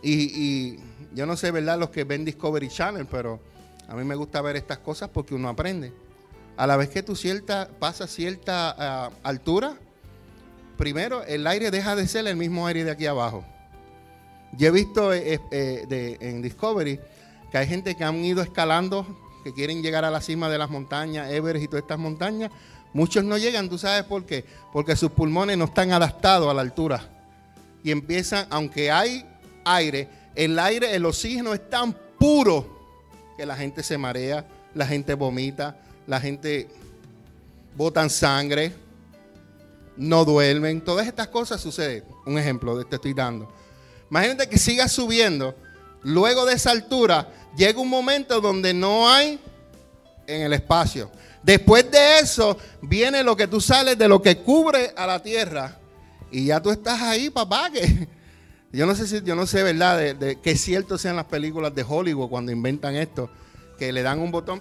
Y, yo no sé, ¿verdad? Los que ven Discovery Channel, pero a mí me gusta ver estas cosas porque uno aprende. A la vez que tú cierta, pasas cierta ah, altura, primero el aire deja de ser el mismo aire de aquí abajo. Yo he visto eh, eh, en Discovery que hay gente que han ido escalando, que quieren llegar a la cima de las montañas, Everest y todas estas montañas. Muchos no llegan, ¿tú sabes por qué? Porque sus pulmones no están adaptados a la altura. Y empiezan, aunque hay aire, el aire, el oxígeno es tan puro que la gente se marea, la gente vomita, la gente botan sangre, no duermen, todas estas cosas suceden. Un ejemplo te estoy dando. Imagínate que sigas subiendo, luego de esa altura llega un momento donde no hay en el espacio. Después de eso viene lo que tú sales de lo que cubre a la tierra y ya tú estás ahí, papá, que yo no sé si, yo no sé, ¿verdad? De, que cierto sean las películas de Hollywood cuando inventan esto, que le dan un botón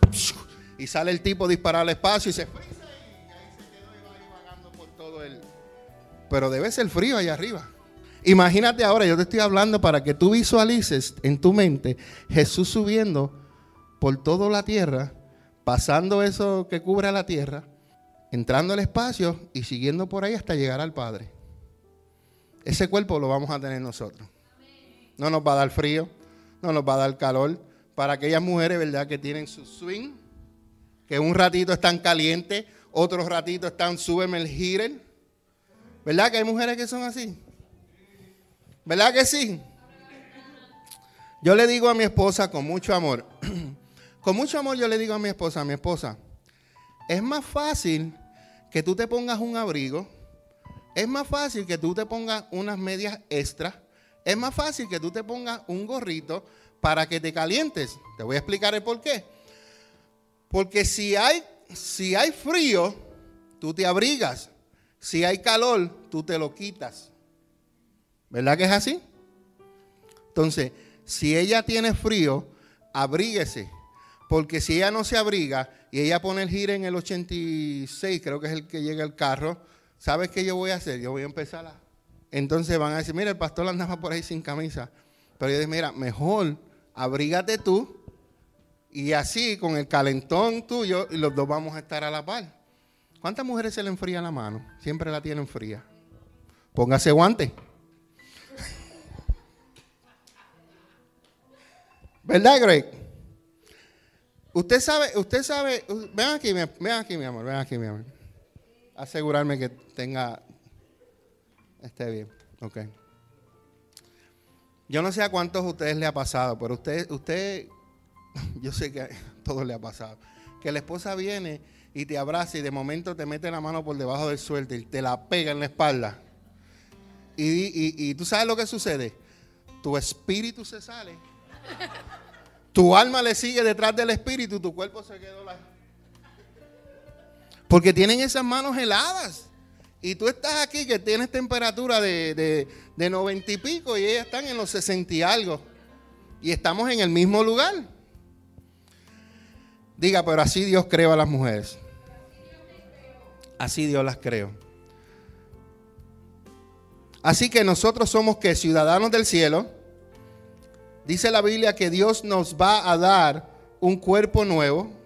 y sale el tipo disparar al espacio y se frisa y ahí se quedó y va ahí vagando por todo el. Pero debe ser frío allá arriba. Imagínate ahora, yo te estoy hablando para que tú visualices en tu mente Jesús subiendo por toda la tierra, pasando eso que cubre la tierra, entrando al espacio y siguiendo por ahí hasta llegar al Padre. Ese cuerpo lo vamos a tener nosotros. No nos va a dar frío, no nos va a dar calor. Para aquellas mujeres, ¿verdad? Que tienen su swing, que un ratito están calientes, otros ratitos están submergidos. ¿Verdad que hay mujeres que son así? ¿Verdad que sí? Yo le digo a mi esposa con mucho amor, con mucho amor yo le digo a mi esposa, a mi esposa, es más fácil que tú te pongas un abrigo es más fácil que tú te pongas unas medias extras. Es más fácil que tú te pongas un gorrito para que te calientes. Te voy a explicar el por qué. Porque si hay, si hay frío, tú te abrigas. Si hay calor, tú te lo quitas. ¿Verdad que es así? Entonces, si ella tiene frío, abríguese. Porque si ella no se abriga y ella pone el giro en el 86, creo que es el que llega el carro, ¿sabes qué yo voy a hacer? Yo voy a empezar. Entonces van a decir, mira, el pastor andaba por ahí sin camisa. Pero yo dije, mira, mejor abrígate tú y así con el calentón tuyo y los dos vamos a estar a la par. ¿Cuántas mujeres se le enfría la mano? Siempre la tienen fría. Póngase guante. ¿Verdad, Greg? Usted sabe, usted sabe, ven aquí, ven aquí, mi amor, ven aquí, mi amor asegurarme que tenga, esté bien. Ok. Yo no sé a cuántos de ustedes le ha pasado, pero usted, usted, yo sé que a todos le ha pasado. Que la esposa viene y te abraza y de momento te mete la mano por debajo del suelto y te la pega en la espalda. Y, y tú sabes lo que sucede. Tu espíritu se sale. Tu alma le sigue detrás del espíritu, tu cuerpo se quedó la, porque tienen esas manos heladas. Y tú estás aquí que tienes temperatura de, de, 90 y pico y ellas están en los 60 y algo. Y estamos en el mismo lugar. Diga, pero así Dios creó a las mujeres. Así Dios las creó. Así que nosotros somos que ciudadanos del cielo. Dice la Biblia que Dios nos va a dar un cuerpo nuevo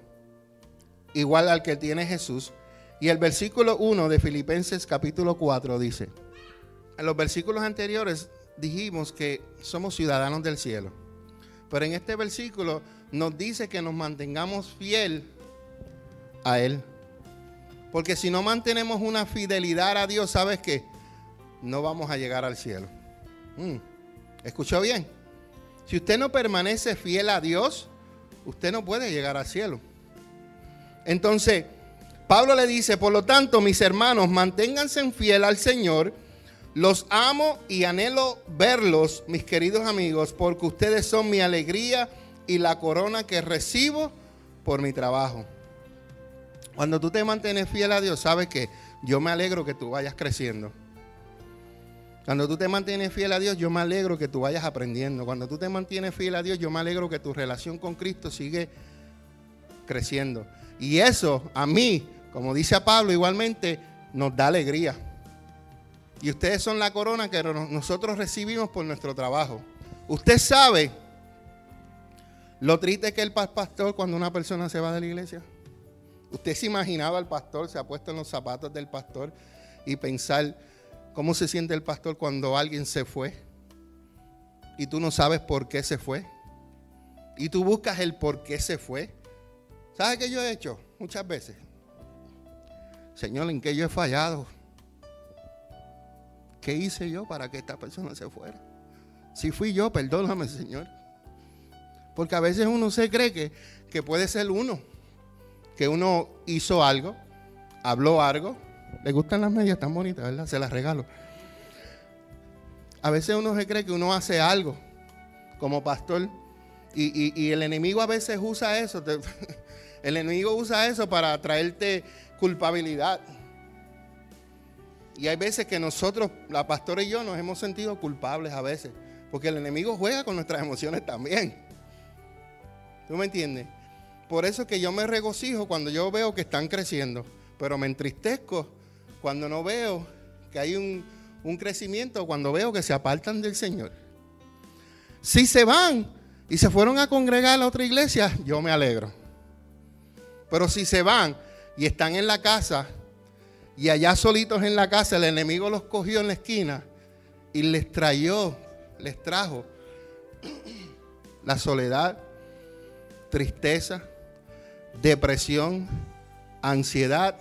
igual al que tiene Jesús. Y el versículo 1 de Filipenses capítulo 4 dice, en los versículos anteriores dijimos que somos ciudadanos del cielo. Pero en este versículo nos dice que nos mantengamos fiel a Él. Porque si no mantenemos una fidelidad a Dios, ¿sabes qué? No vamos a llegar al cielo. Mm, ¿Escuchó bien? Si usted no permanece fiel a Dios, usted no puede llegar al cielo. Entonces, Pablo le dice, por lo tanto, mis hermanos, manténganse fiel al Señor. Los amo y anhelo verlos, mis queridos amigos, porque ustedes son mi alegría y la corona que recibo por mi trabajo. Cuando tú te mantienes fiel a Dios, sabes que yo me alegro que tú vayas creciendo. Cuando tú te mantienes fiel a Dios, yo me alegro que tú vayas aprendiendo. Cuando tú te mantienes fiel a Dios, yo me alegro que tu relación con Cristo sigue creciendo. Y eso a mí, como dice a Pablo igualmente, nos da alegría. Y ustedes son la corona que nosotros recibimos por nuestro trabajo. Usted sabe lo triste que es el pastor cuando una persona se va de la iglesia. Usted se imaginaba al pastor, se ha puesto en los zapatos del pastor y pensar cómo se siente el pastor cuando alguien se fue y tú no sabes por qué se fue. Y tú buscas el por qué se fue. ¿Sabes qué yo he hecho muchas veces? Señor, ¿en qué yo he fallado? ¿Qué hice yo para que esta persona se fuera? Si fui yo, perdóname, Señor. Porque a veces uno se cree que, que puede ser uno. Que uno hizo algo, habló algo. Le gustan las medias tan bonitas, ¿verdad? Se las regalo. A veces uno se cree que uno hace algo como pastor. Y, y el enemigo a veces usa eso. el enemigo usa eso para traerte culpabilidad. Y hay veces que nosotros, la pastora y yo, nos hemos sentido culpables a veces. Porque el enemigo juega con nuestras emociones también. ¿Tú me entiendes? Por eso es que yo me regocijo cuando yo veo que están creciendo. Pero me entristezco cuando no veo que hay un, un crecimiento, cuando veo que se apartan del Señor. Si se van y se fueron a congregar a la otra iglesia, yo me alegro. Pero si se van y están en la casa y allá solitos en la casa el enemigo los cogió en la esquina y les trayó, les trajo la soledad, tristeza, depresión, ansiedad,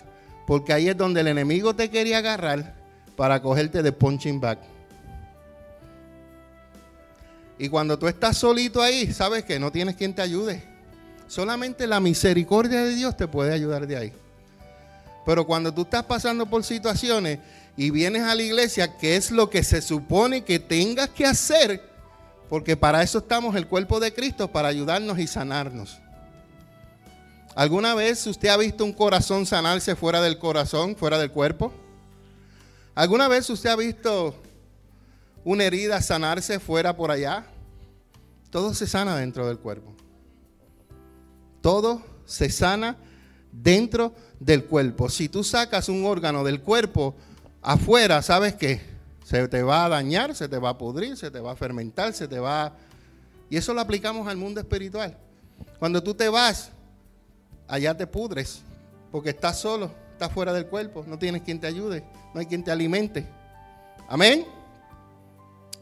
porque ahí es donde el enemigo te quería agarrar para cogerte de punching back. Y cuando tú estás solito ahí, sabes que no tienes quien te ayude. Solamente la misericordia de Dios te puede ayudar de ahí. Pero cuando tú estás pasando por situaciones y vienes a la iglesia, ¿qué es lo que se supone que tengas que hacer? Porque para eso estamos el cuerpo de Cristo, para ayudarnos y sanarnos. ¿Alguna vez usted ha visto un corazón sanarse fuera del corazón, fuera del cuerpo? ¿Alguna vez usted ha visto una herida sanarse fuera por allá? Todo se sana dentro del cuerpo. Todo se sana dentro del cuerpo. Si tú sacas un órgano del cuerpo afuera, ¿sabes qué? Se te va a dañar, se te va a pudrir, se te va a fermentar, se te va... Y eso lo aplicamos al mundo espiritual. Cuando tú te vas, allá te pudres, porque estás solo, estás fuera del cuerpo, no tienes quien te ayude, no hay quien te alimente. Amén.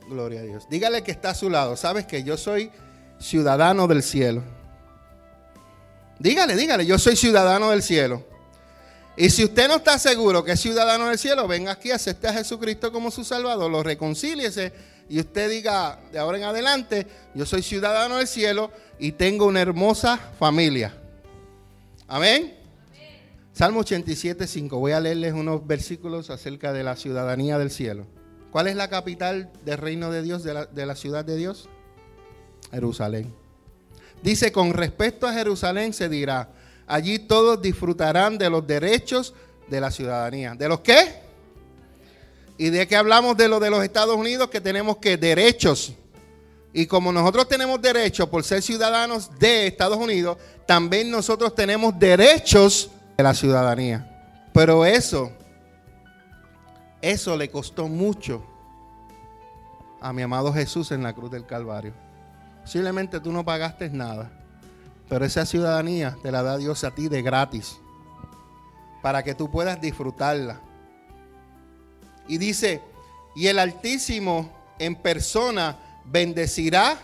Gloria a Dios. Dígale que está a su lado. Sabes que yo soy ciudadano del cielo. Dígale, dígale, yo soy ciudadano del cielo. Y si usted no está seguro que es ciudadano del cielo, venga aquí, acepte a Jesucristo como su Salvador, lo reconcíliese y usted diga de ahora en adelante, yo soy ciudadano del cielo y tengo una hermosa familia. Amén. Salmo 87, 5. Voy a leerles unos versículos acerca de la ciudadanía del cielo. ¿Cuál es la capital del reino de Dios, de la, de la ciudad de Dios? Jerusalén. Dice, con respecto a Jerusalén se dirá, allí todos disfrutarán de los derechos de la ciudadanía. ¿De los qué? ¿Y de qué hablamos de lo de los Estados Unidos? Que tenemos que derechos. Y como nosotros tenemos derechos por ser ciudadanos de Estados Unidos, también nosotros tenemos derechos de la ciudadanía. Pero eso, eso le costó mucho a mi amado Jesús en la cruz del Calvario. Posiblemente tú no pagaste nada, pero esa ciudadanía te la da Dios a ti de gratis, para que tú puedas disfrutarla. Y dice, y el Altísimo en persona bendecirá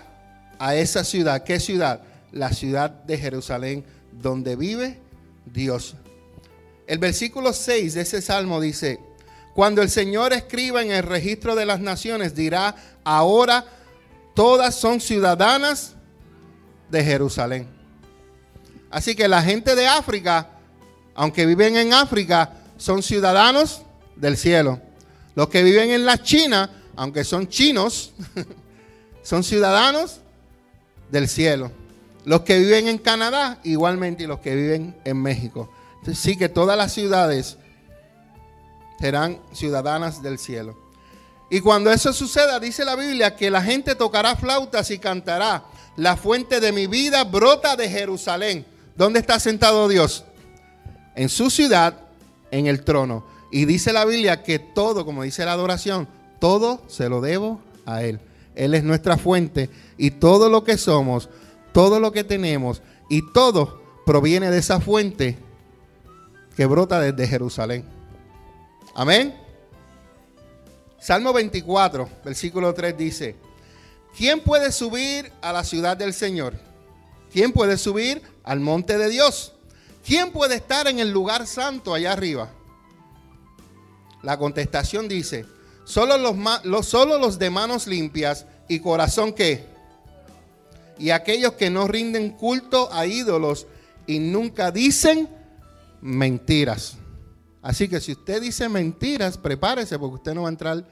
a esa ciudad. ¿Qué ciudad? La ciudad de Jerusalén, donde vive Dios. El versículo 6 de ese salmo dice, cuando el Señor escriba en el registro de las naciones, dirá, ahora todas son ciudadanas de Jerusalén. Así que la gente de África, aunque viven en África, son ciudadanos del cielo. Los que viven en la China, aunque son chinos, son ciudadanos del cielo. Los que viven en Canadá, igualmente, y los que viven en México. Entonces, sí que todas las ciudades serán ciudadanas del cielo. Y cuando eso suceda, dice la Biblia que la gente tocará flautas y cantará. La fuente de mi vida brota de Jerusalén. ¿Dónde está sentado Dios? En su ciudad, en el trono. Y dice la Biblia que todo, como dice la adoración, todo se lo debo a Él. Él es nuestra fuente y todo lo que somos, todo lo que tenemos y todo proviene de esa fuente que brota desde Jerusalén. Amén. Salmo 24, versículo 3 dice, ¿quién puede subir a la ciudad del Señor? ¿Quién puede subir al monte de Dios? ¿Quién puede estar en el lugar santo allá arriba? La contestación dice, solo los, solo los de manos limpias y corazón que, y aquellos que no rinden culto a ídolos y nunca dicen mentiras. Así que si usted dice mentiras, prepárese porque usted no va a entrar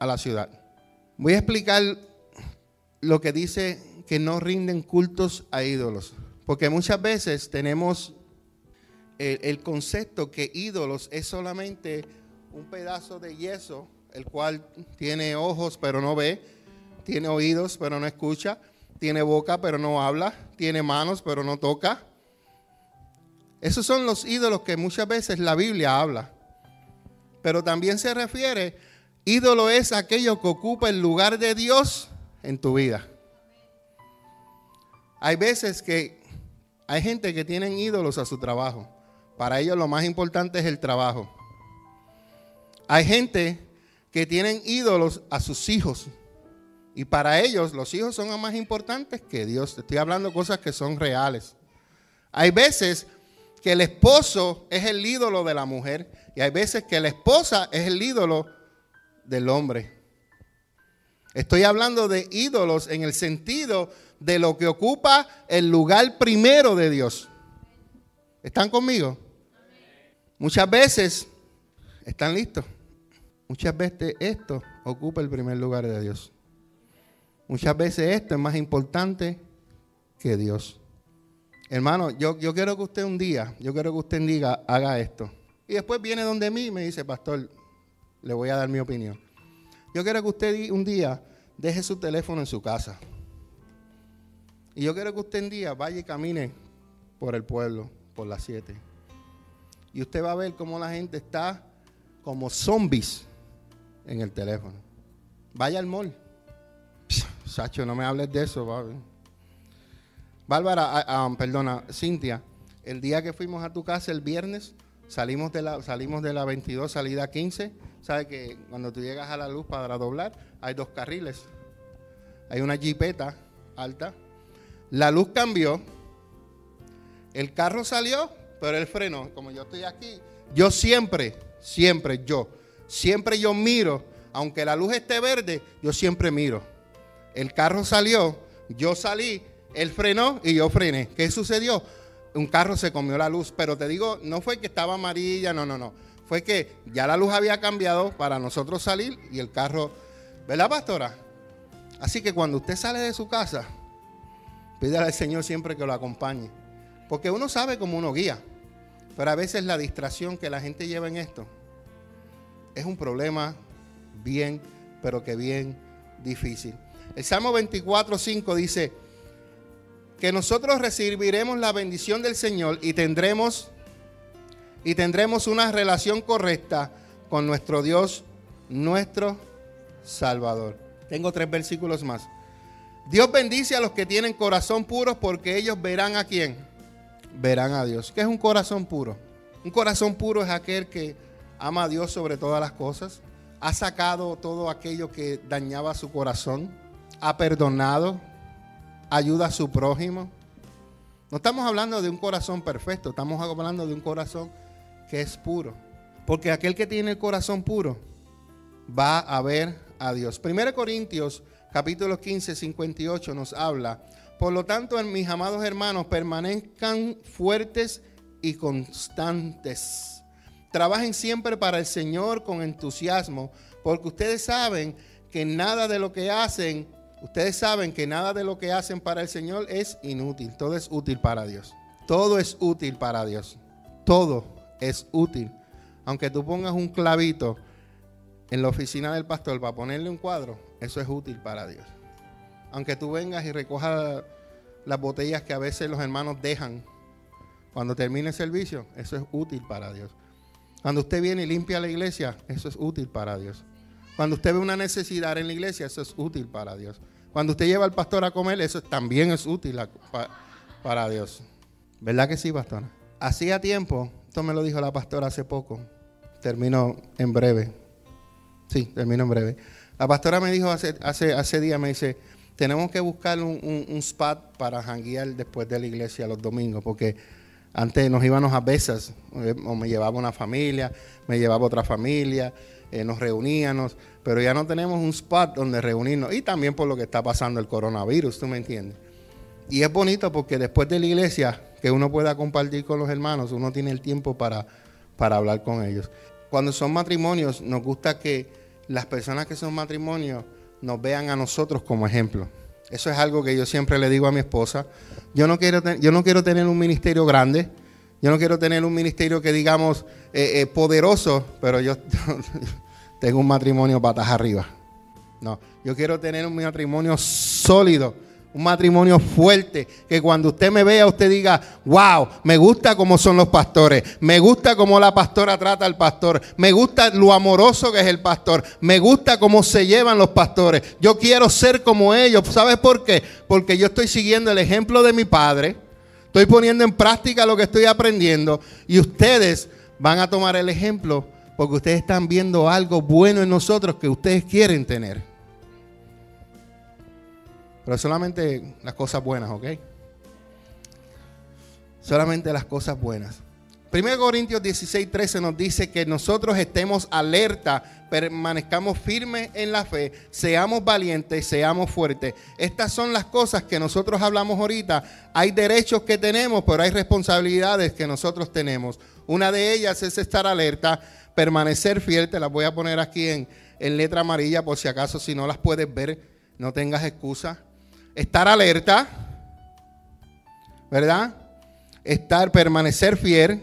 a la ciudad. Voy a explicar lo que dice que no rinden cultos a ídolos. Porque muchas veces tenemos el, concepto que ídolos es solamente un pedazo de yeso, el cual tiene ojos pero no ve, tiene oídos pero no escucha, tiene boca pero no habla, tiene manos pero no toca. Esos son los ídolos que muchas veces la Biblia habla. Pero también se refiere, ídolo es aquello que ocupa el lugar de Dios en tu vida. Hay veces que hay gente que tienen ídolos a su trabajo. Para ellos lo más importante es el trabajo. Hay gente que tienen ídolos a sus hijos. Y para ellos los hijos son más importantes que Dios. estoy hablando cosas que son reales. Hay veces que el esposo es el ídolo de la mujer y hay veces que la esposa es el ídolo del hombre. Estoy hablando de ídolos en el sentido de lo que ocupa el lugar primero de Dios. ¿Están conmigo? Muchas veces, ¿están listos? Muchas veces esto ocupa el primer lugar de Dios. Muchas veces esto es más importante que Dios. Hermano, yo, yo quiero que usted un día, yo quiero que usted diga, haga esto. Y después viene donde mí y me dice, pastor, le voy a dar mi opinión. Yo quiero que usted un día deje su teléfono en su casa. Y yo quiero que usted un día vaya y camine por el pueblo, por las 7. Y usted va a ver cómo la gente está como zombies en el teléfono. Vaya al mall. Sacho, no me hables de eso. Bárbara, ah, ah, perdona, Cintia, el día que fuimos a tu casa el viernes, salimos de la, salimos de la 22, salida 15. ¿Sabes que cuando tú llegas a la luz para doblar, hay dos carriles? Hay una jipeta alta la luz cambió, el carro salió, pero él frenó. Como yo estoy aquí, yo siempre, siempre yo, siempre yo miro, aunque la luz esté verde, yo siempre miro. El carro salió, yo salí, él frenó y yo frené. ¿Qué sucedió? Un carro se comió la luz, pero te digo, no fue que estaba amarilla, no, no, no. Fue que ya la luz había cambiado para nosotros salir y el carro, ¿verdad, pastora? Así que cuando usted sale de su casa, Pídale al Señor siempre que lo acompañe. Porque uno sabe cómo uno guía. Pero a veces la distracción que la gente lleva en esto es un problema bien, pero que bien difícil. El Salmo 24, 5 dice que nosotros recibiremos la bendición del Señor y tendremos y tendremos una relación correcta con nuestro Dios, nuestro Salvador. Tengo tres versículos más. Dios bendice a los que tienen corazón puro porque ellos verán a quién. Verán a Dios. ¿Qué es un corazón puro? Un corazón puro es aquel que ama a Dios sobre todas las cosas. Ha sacado todo aquello que dañaba su corazón. Ha perdonado. Ayuda a su prójimo. No estamos hablando de un corazón perfecto. Estamos hablando de un corazón que es puro. Porque aquel que tiene el corazón puro va a ver a Dios. 1 Corintios capítulo 15, 58 nos habla. Por lo tanto, mis amados hermanos, permanezcan fuertes y constantes. Trabajen siempre para el Señor con entusiasmo, porque ustedes saben que nada de lo que hacen, ustedes saben que nada de lo que hacen para el Señor es inútil. Todo es útil para Dios. Todo es útil para Dios. Todo es útil. Aunque tú pongas un clavito en la oficina del pastor para ponerle un cuadro, eso es útil para Dios. Aunque tú vengas y recojas las botellas que a veces los hermanos dejan cuando termine el servicio, eso es útil para Dios. Cuando usted viene y limpia la iglesia, eso es útil para Dios. Cuando usted ve una necesidad en la iglesia, eso es útil para Dios. Cuando usted lleva al pastor a comer, eso también es útil para Dios. ¿Verdad que sí, pastora? Hacía tiempo, esto me lo dijo la pastora hace poco, termino en breve. Sí, termino en breve. La pastora me dijo hace, hace, hace días, me dice, tenemos que buscar un, spot para janguear después de la iglesia los domingos, porque antes nos íbamos a besas, eh, o me llevaba una familia, me llevaba otra familia, eh, nos reuníamos, pero ya no tenemos un spot donde reunirnos, y también por lo que está pasando el coronavirus, ¿tú me entiendes? Y es bonito porque después de la iglesia, que uno pueda compartir con los hermanos, uno tiene el tiempo para, para hablar con ellos. Cuando son matrimonios, nos gusta que las personas que son matrimonios nos vean a nosotros como ejemplo. Eso es algo que yo siempre le digo a mi esposa. Yo no quiero, yo no quiero tener un ministerio grande, yo no quiero tener un ministerio que digamos eh, eh, poderoso, pero yo tengo un matrimonio patas arriba. No, yo quiero tener un matrimonio sólido un matrimonio fuerte, que cuando usted me vea, usted diga, wow, me gusta cómo son los pastores, me gusta cómo la pastora trata al pastor, me gusta lo amoroso que es el pastor, me gusta cómo se llevan los pastores, yo quiero ser como ellos, ¿sabes por qué? Porque yo estoy siguiendo el ejemplo de mi padre, estoy poniendo en práctica lo que estoy aprendiendo y ustedes van a tomar el ejemplo porque ustedes están viendo algo bueno en nosotros que ustedes quieren tener. Pero solamente las cosas buenas, ¿ok? Solamente las cosas buenas. 1 Corintios 16, 13 nos dice que nosotros estemos alerta, permanezcamos firmes en la fe, seamos valientes, seamos fuertes. Estas son las cosas que nosotros hablamos ahorita. Hay derechos que tenemos, pero hay responsabilidades que nosotros tenemos. Una de ellas es estar alerta, permanecer fiel. Te las voy a poner aquí en, letra amarilla por si acaso, si no las puedes ver, no tengas excusa estar alerta, ¿verdad? Estar, permanecer fiel,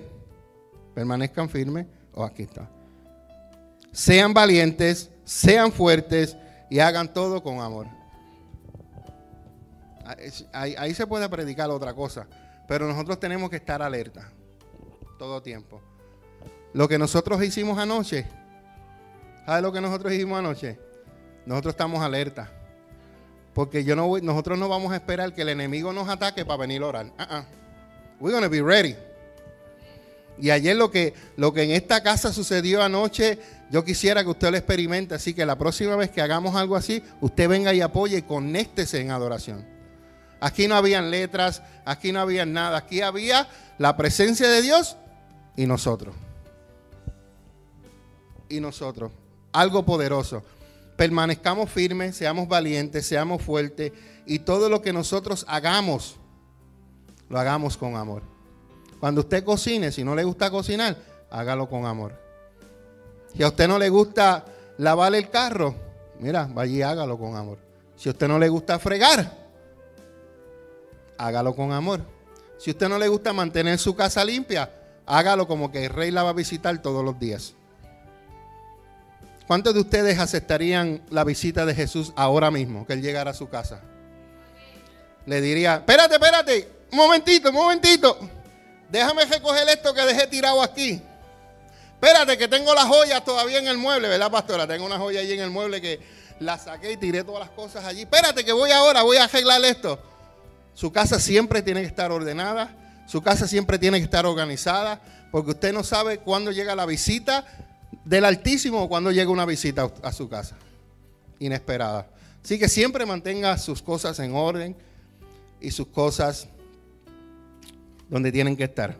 permanezcan firmes. Oh, aquí está. Sean valientes, sean fuertes y hagan todo con amor. Ahí, ahí, se puede predicar otra cosa, pero nosotros tenemos que estar alerta todo tiempo. Lo que nosotros hicimos anoche, ¿sabes lo que nosotros hicimos anoche? Nosotros estamos alerta. Porque yo no nosotros no vamos a esperar que el enemigo nos ataque para venir a orar. Uh We're gonna be ready. Y ayer lo que, lo que en esta casa sucedió anoche, yo quisiera que usted lo experimente. Así que la próxima vez que hagamos algo así, usted venga y apoye y conéctese en adoración. Aquí no habían letras, aquí no había nada. Aquí había la presencia de Dios y nosotros. Y nosotros. Algo poderoso permanezcamos firmes, seamos valientes, seamos fuertes y todo lo que nosotros hagamos, lo hagamos con amor. Cuando usted cocine, si no le gusta cocinar, hágalo con amor. Si a usted no le gusta lavar el carro, mira, vaya y hágalo con amor. Si a usted no le gusta fregar, hágalo con amor. Si a usted no le gusta mantener su casa limpia, hágalo como que el rey la va a visitar todos los días. ¿Cuántos de ustedes aceptarían la visita de Jesús ahora mismo, que Él llegara a su casa? Le diría, espérate, espérate, un momentito, un momentito. Déjame recoger esto que dejé tirado aquí. Espérate, que tengo las joyas todavía en el mueble, ¿verdad, pastora? Tengo una joya allí en el mueble que la saqué y tiré todas las cosas allí. Espérate, que voy ahora, voy a arreglar esto. Su casa siempre tiene que estar ordenada, su casa siempre tiene que estar organizada, porque usted no sabe cuándo llega la visita del Altísimo cuando llega una visita a su casa, inesperada. Así que siempre mantenga sus cosas en orden y sus cosas donde tienen que estar.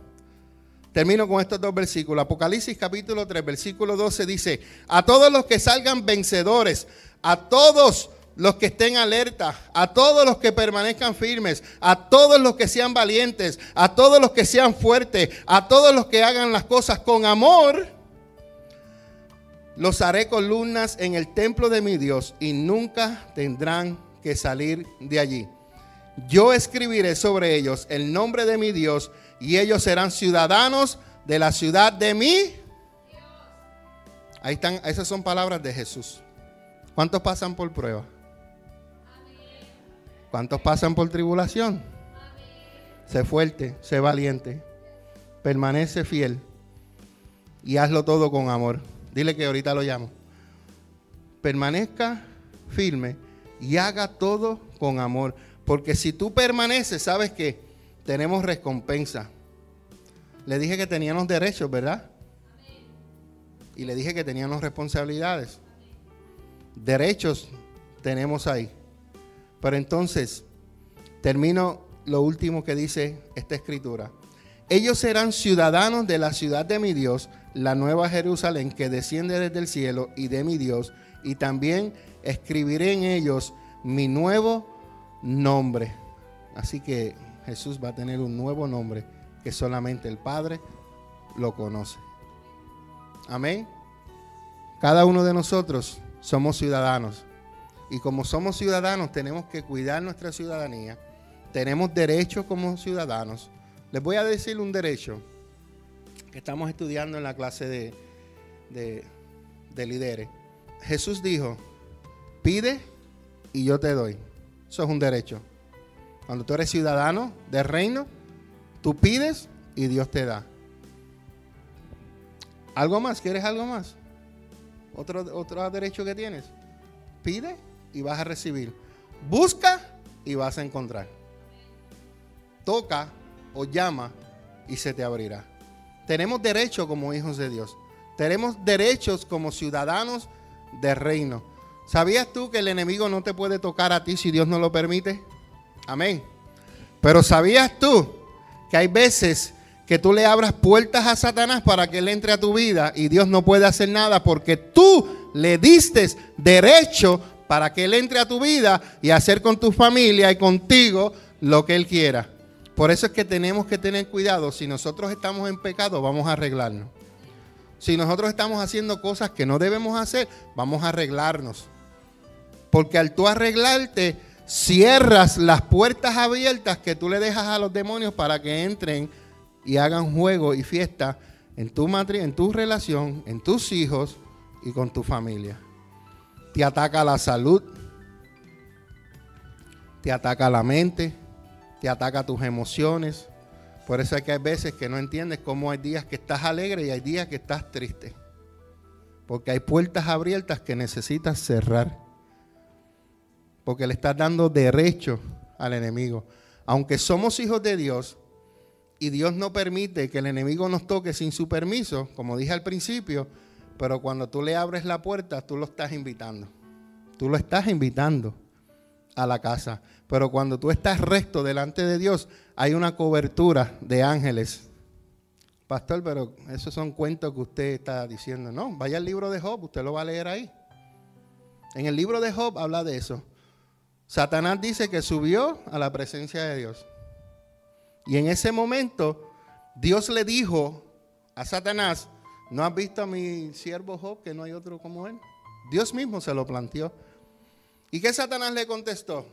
Termino con estos dos versículos. Apocalipsis capítulo 3, versículo 12 dice, a todos los que salgan vencedores, a todos los que estén alerta, a todos los que permanezcan firmes, a todos los que sean valientes, a todos los que sean fuertes, a todos los que hagan las cosas con amor, los haré columnas en el templo de mi Dios y nunca tendrán que salir de allí. Yo escribiré sobre ellos el nombre de mi Dios y ellos serán ciudadanos de la ciudad de mi Ahí están, esas son palabras de Jesús. ¿Cuántos pasan por prueba? ¿Cuántos pasan por tribulación? sé fuerte, sé valiente, permanece fiel y hazlo todo con amor. Dile que ahorita lo llamo. Permanezca firme y haga todo con amor. Porque si tú permaneces, sabes que tenemos recompensa. Le dije que teníamos derechos, ¿verdad? Y le dije que teníamos responsabilidades. Derechos tenemos ahí. Pero entonces, termino lo último que dice esta escritura. Ellos serán ciudadanos de la ciudad de mi Dios, la nueva Jerusalén que desciende desde el cielo y de mi Dios, y también escribiré en ellos mi nuevo nombre. Así que Jesús va a tener un nuevo nombre que solamente el Padre lo conoce. Amén. Cada uno de nosotros somos ciudadanos. Y como somos ciudadanos, tenemos que cuidar nuestra ciudadanía. Tenemos derechos como ciudadanos. Les voy a decir un derecho que estamos estudiando en la clase de, de, de líderes. Jesús dijo, pide y yo te doy. Eso es un derecho. Cuando tú eres ciudadano del reino, tú pides y Dios te da. ¿Algo más? ¿Quieres algo más? Otro, otro derecho que tienes. Pide y vas a recibir. Busca y vas a encontrar. Toca o llama y se te abrirá. Tenemos derecho como hijos de Dios. Tenemos derechos como ciudadanos del reino. ¿Sabías tú que el enemigo no te puede tocar a ti si Dios no lo permite? Amén. Pero ¿sabías tú que hay veces que tú le abras puertas a Satanás para que él entre a tu vida y Dios no puede hacer nada porque tú le diste derecho para que él entre a tu vida y hacer con tu familia y contigo lo que él quiera? Por eso es que tenemos que tener cuidado. Si nosotros estamos en pecado, vamos a arreglarnos. Si nosotros estamos haciendo cosas que no debemos hacer, vamos a arreglarnos. Porque al tú arreglarte, cierras las puertas abiertas que tú le dejas a los demonios para que entren y hagan juego y fiesta en tu matrimonio, en tu relación, en tus hijos y con tu familia. Te ataca la salud, te ataca la mente, te ataca tus emociones. Por eso es que hay veces que no entiendes cómo hay días que estás alegre y hay días que estás triste. Porque hay puertas abiertas que necesitas cerrar porque le estás dando derecho al enemigo. Aunque somos hijos de Dios y Dios no permite que el enemigo nos toque sin su permiso, como dije al principio, pero cuando tú le abres la puerta, tú lo estás invitando. Tú lo estás invitando a la casa. Pero cuando tú estás recto delante de Dios, hay una cobertura de ángeles. Pastor, pero esos son cuentos que usted está diciendo. No, vaya al libro de Job, usted lo va a leer ahí. En el libro de Job habla de eso. Satanás dice que subió a la presencia de Dios. Y en ese momento Dios le dijo a Satanás, ¿no has visto a mi siervo Job que no hay otro como él? Dios mismo se lo planteó. ¿Y qué Satanás le contestó?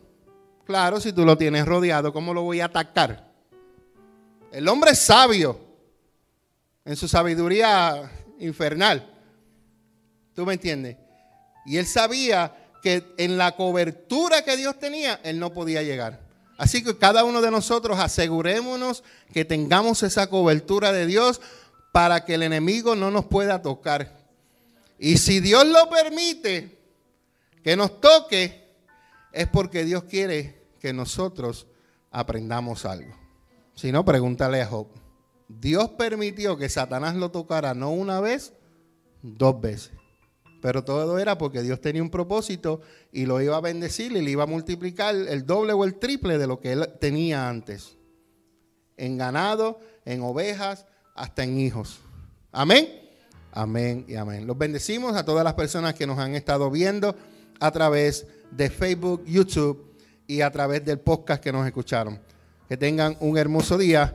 Claro, si tú lo tienes rodeado, ¿cómo lo voy a atacar? El hombre es sabio en su sabiduría infernal. ¿Tú me entiendes? Y él sabía que en la cobertura que Dios tenía, Él no podía llegar. Así que cada uno de nosotros asegurémonos que tengamos esa cobertura de Dios para que el enemigo no nos pueda tocar. Y si Dios lo permite que nos toque, es porque Dios quiere que nosotros aprendamos algo. Si no, pregúntale a Job. Dios permitió que Satanás lo tocara no una vez, dos veces. Pero todo era porque Dios tenía un propósito y lo iba a bendecir y le iba a multiplicar el doble o el triple de lo que él tenía antes. En ganado, en ovejas, hasta en hijos. Amén. Amén y amén. Los bendecimos a todas las personas que nos han estado viendo a través de Facebook, YouTube y a través del podcast que nos escucharon. Que tengan un hermoso día.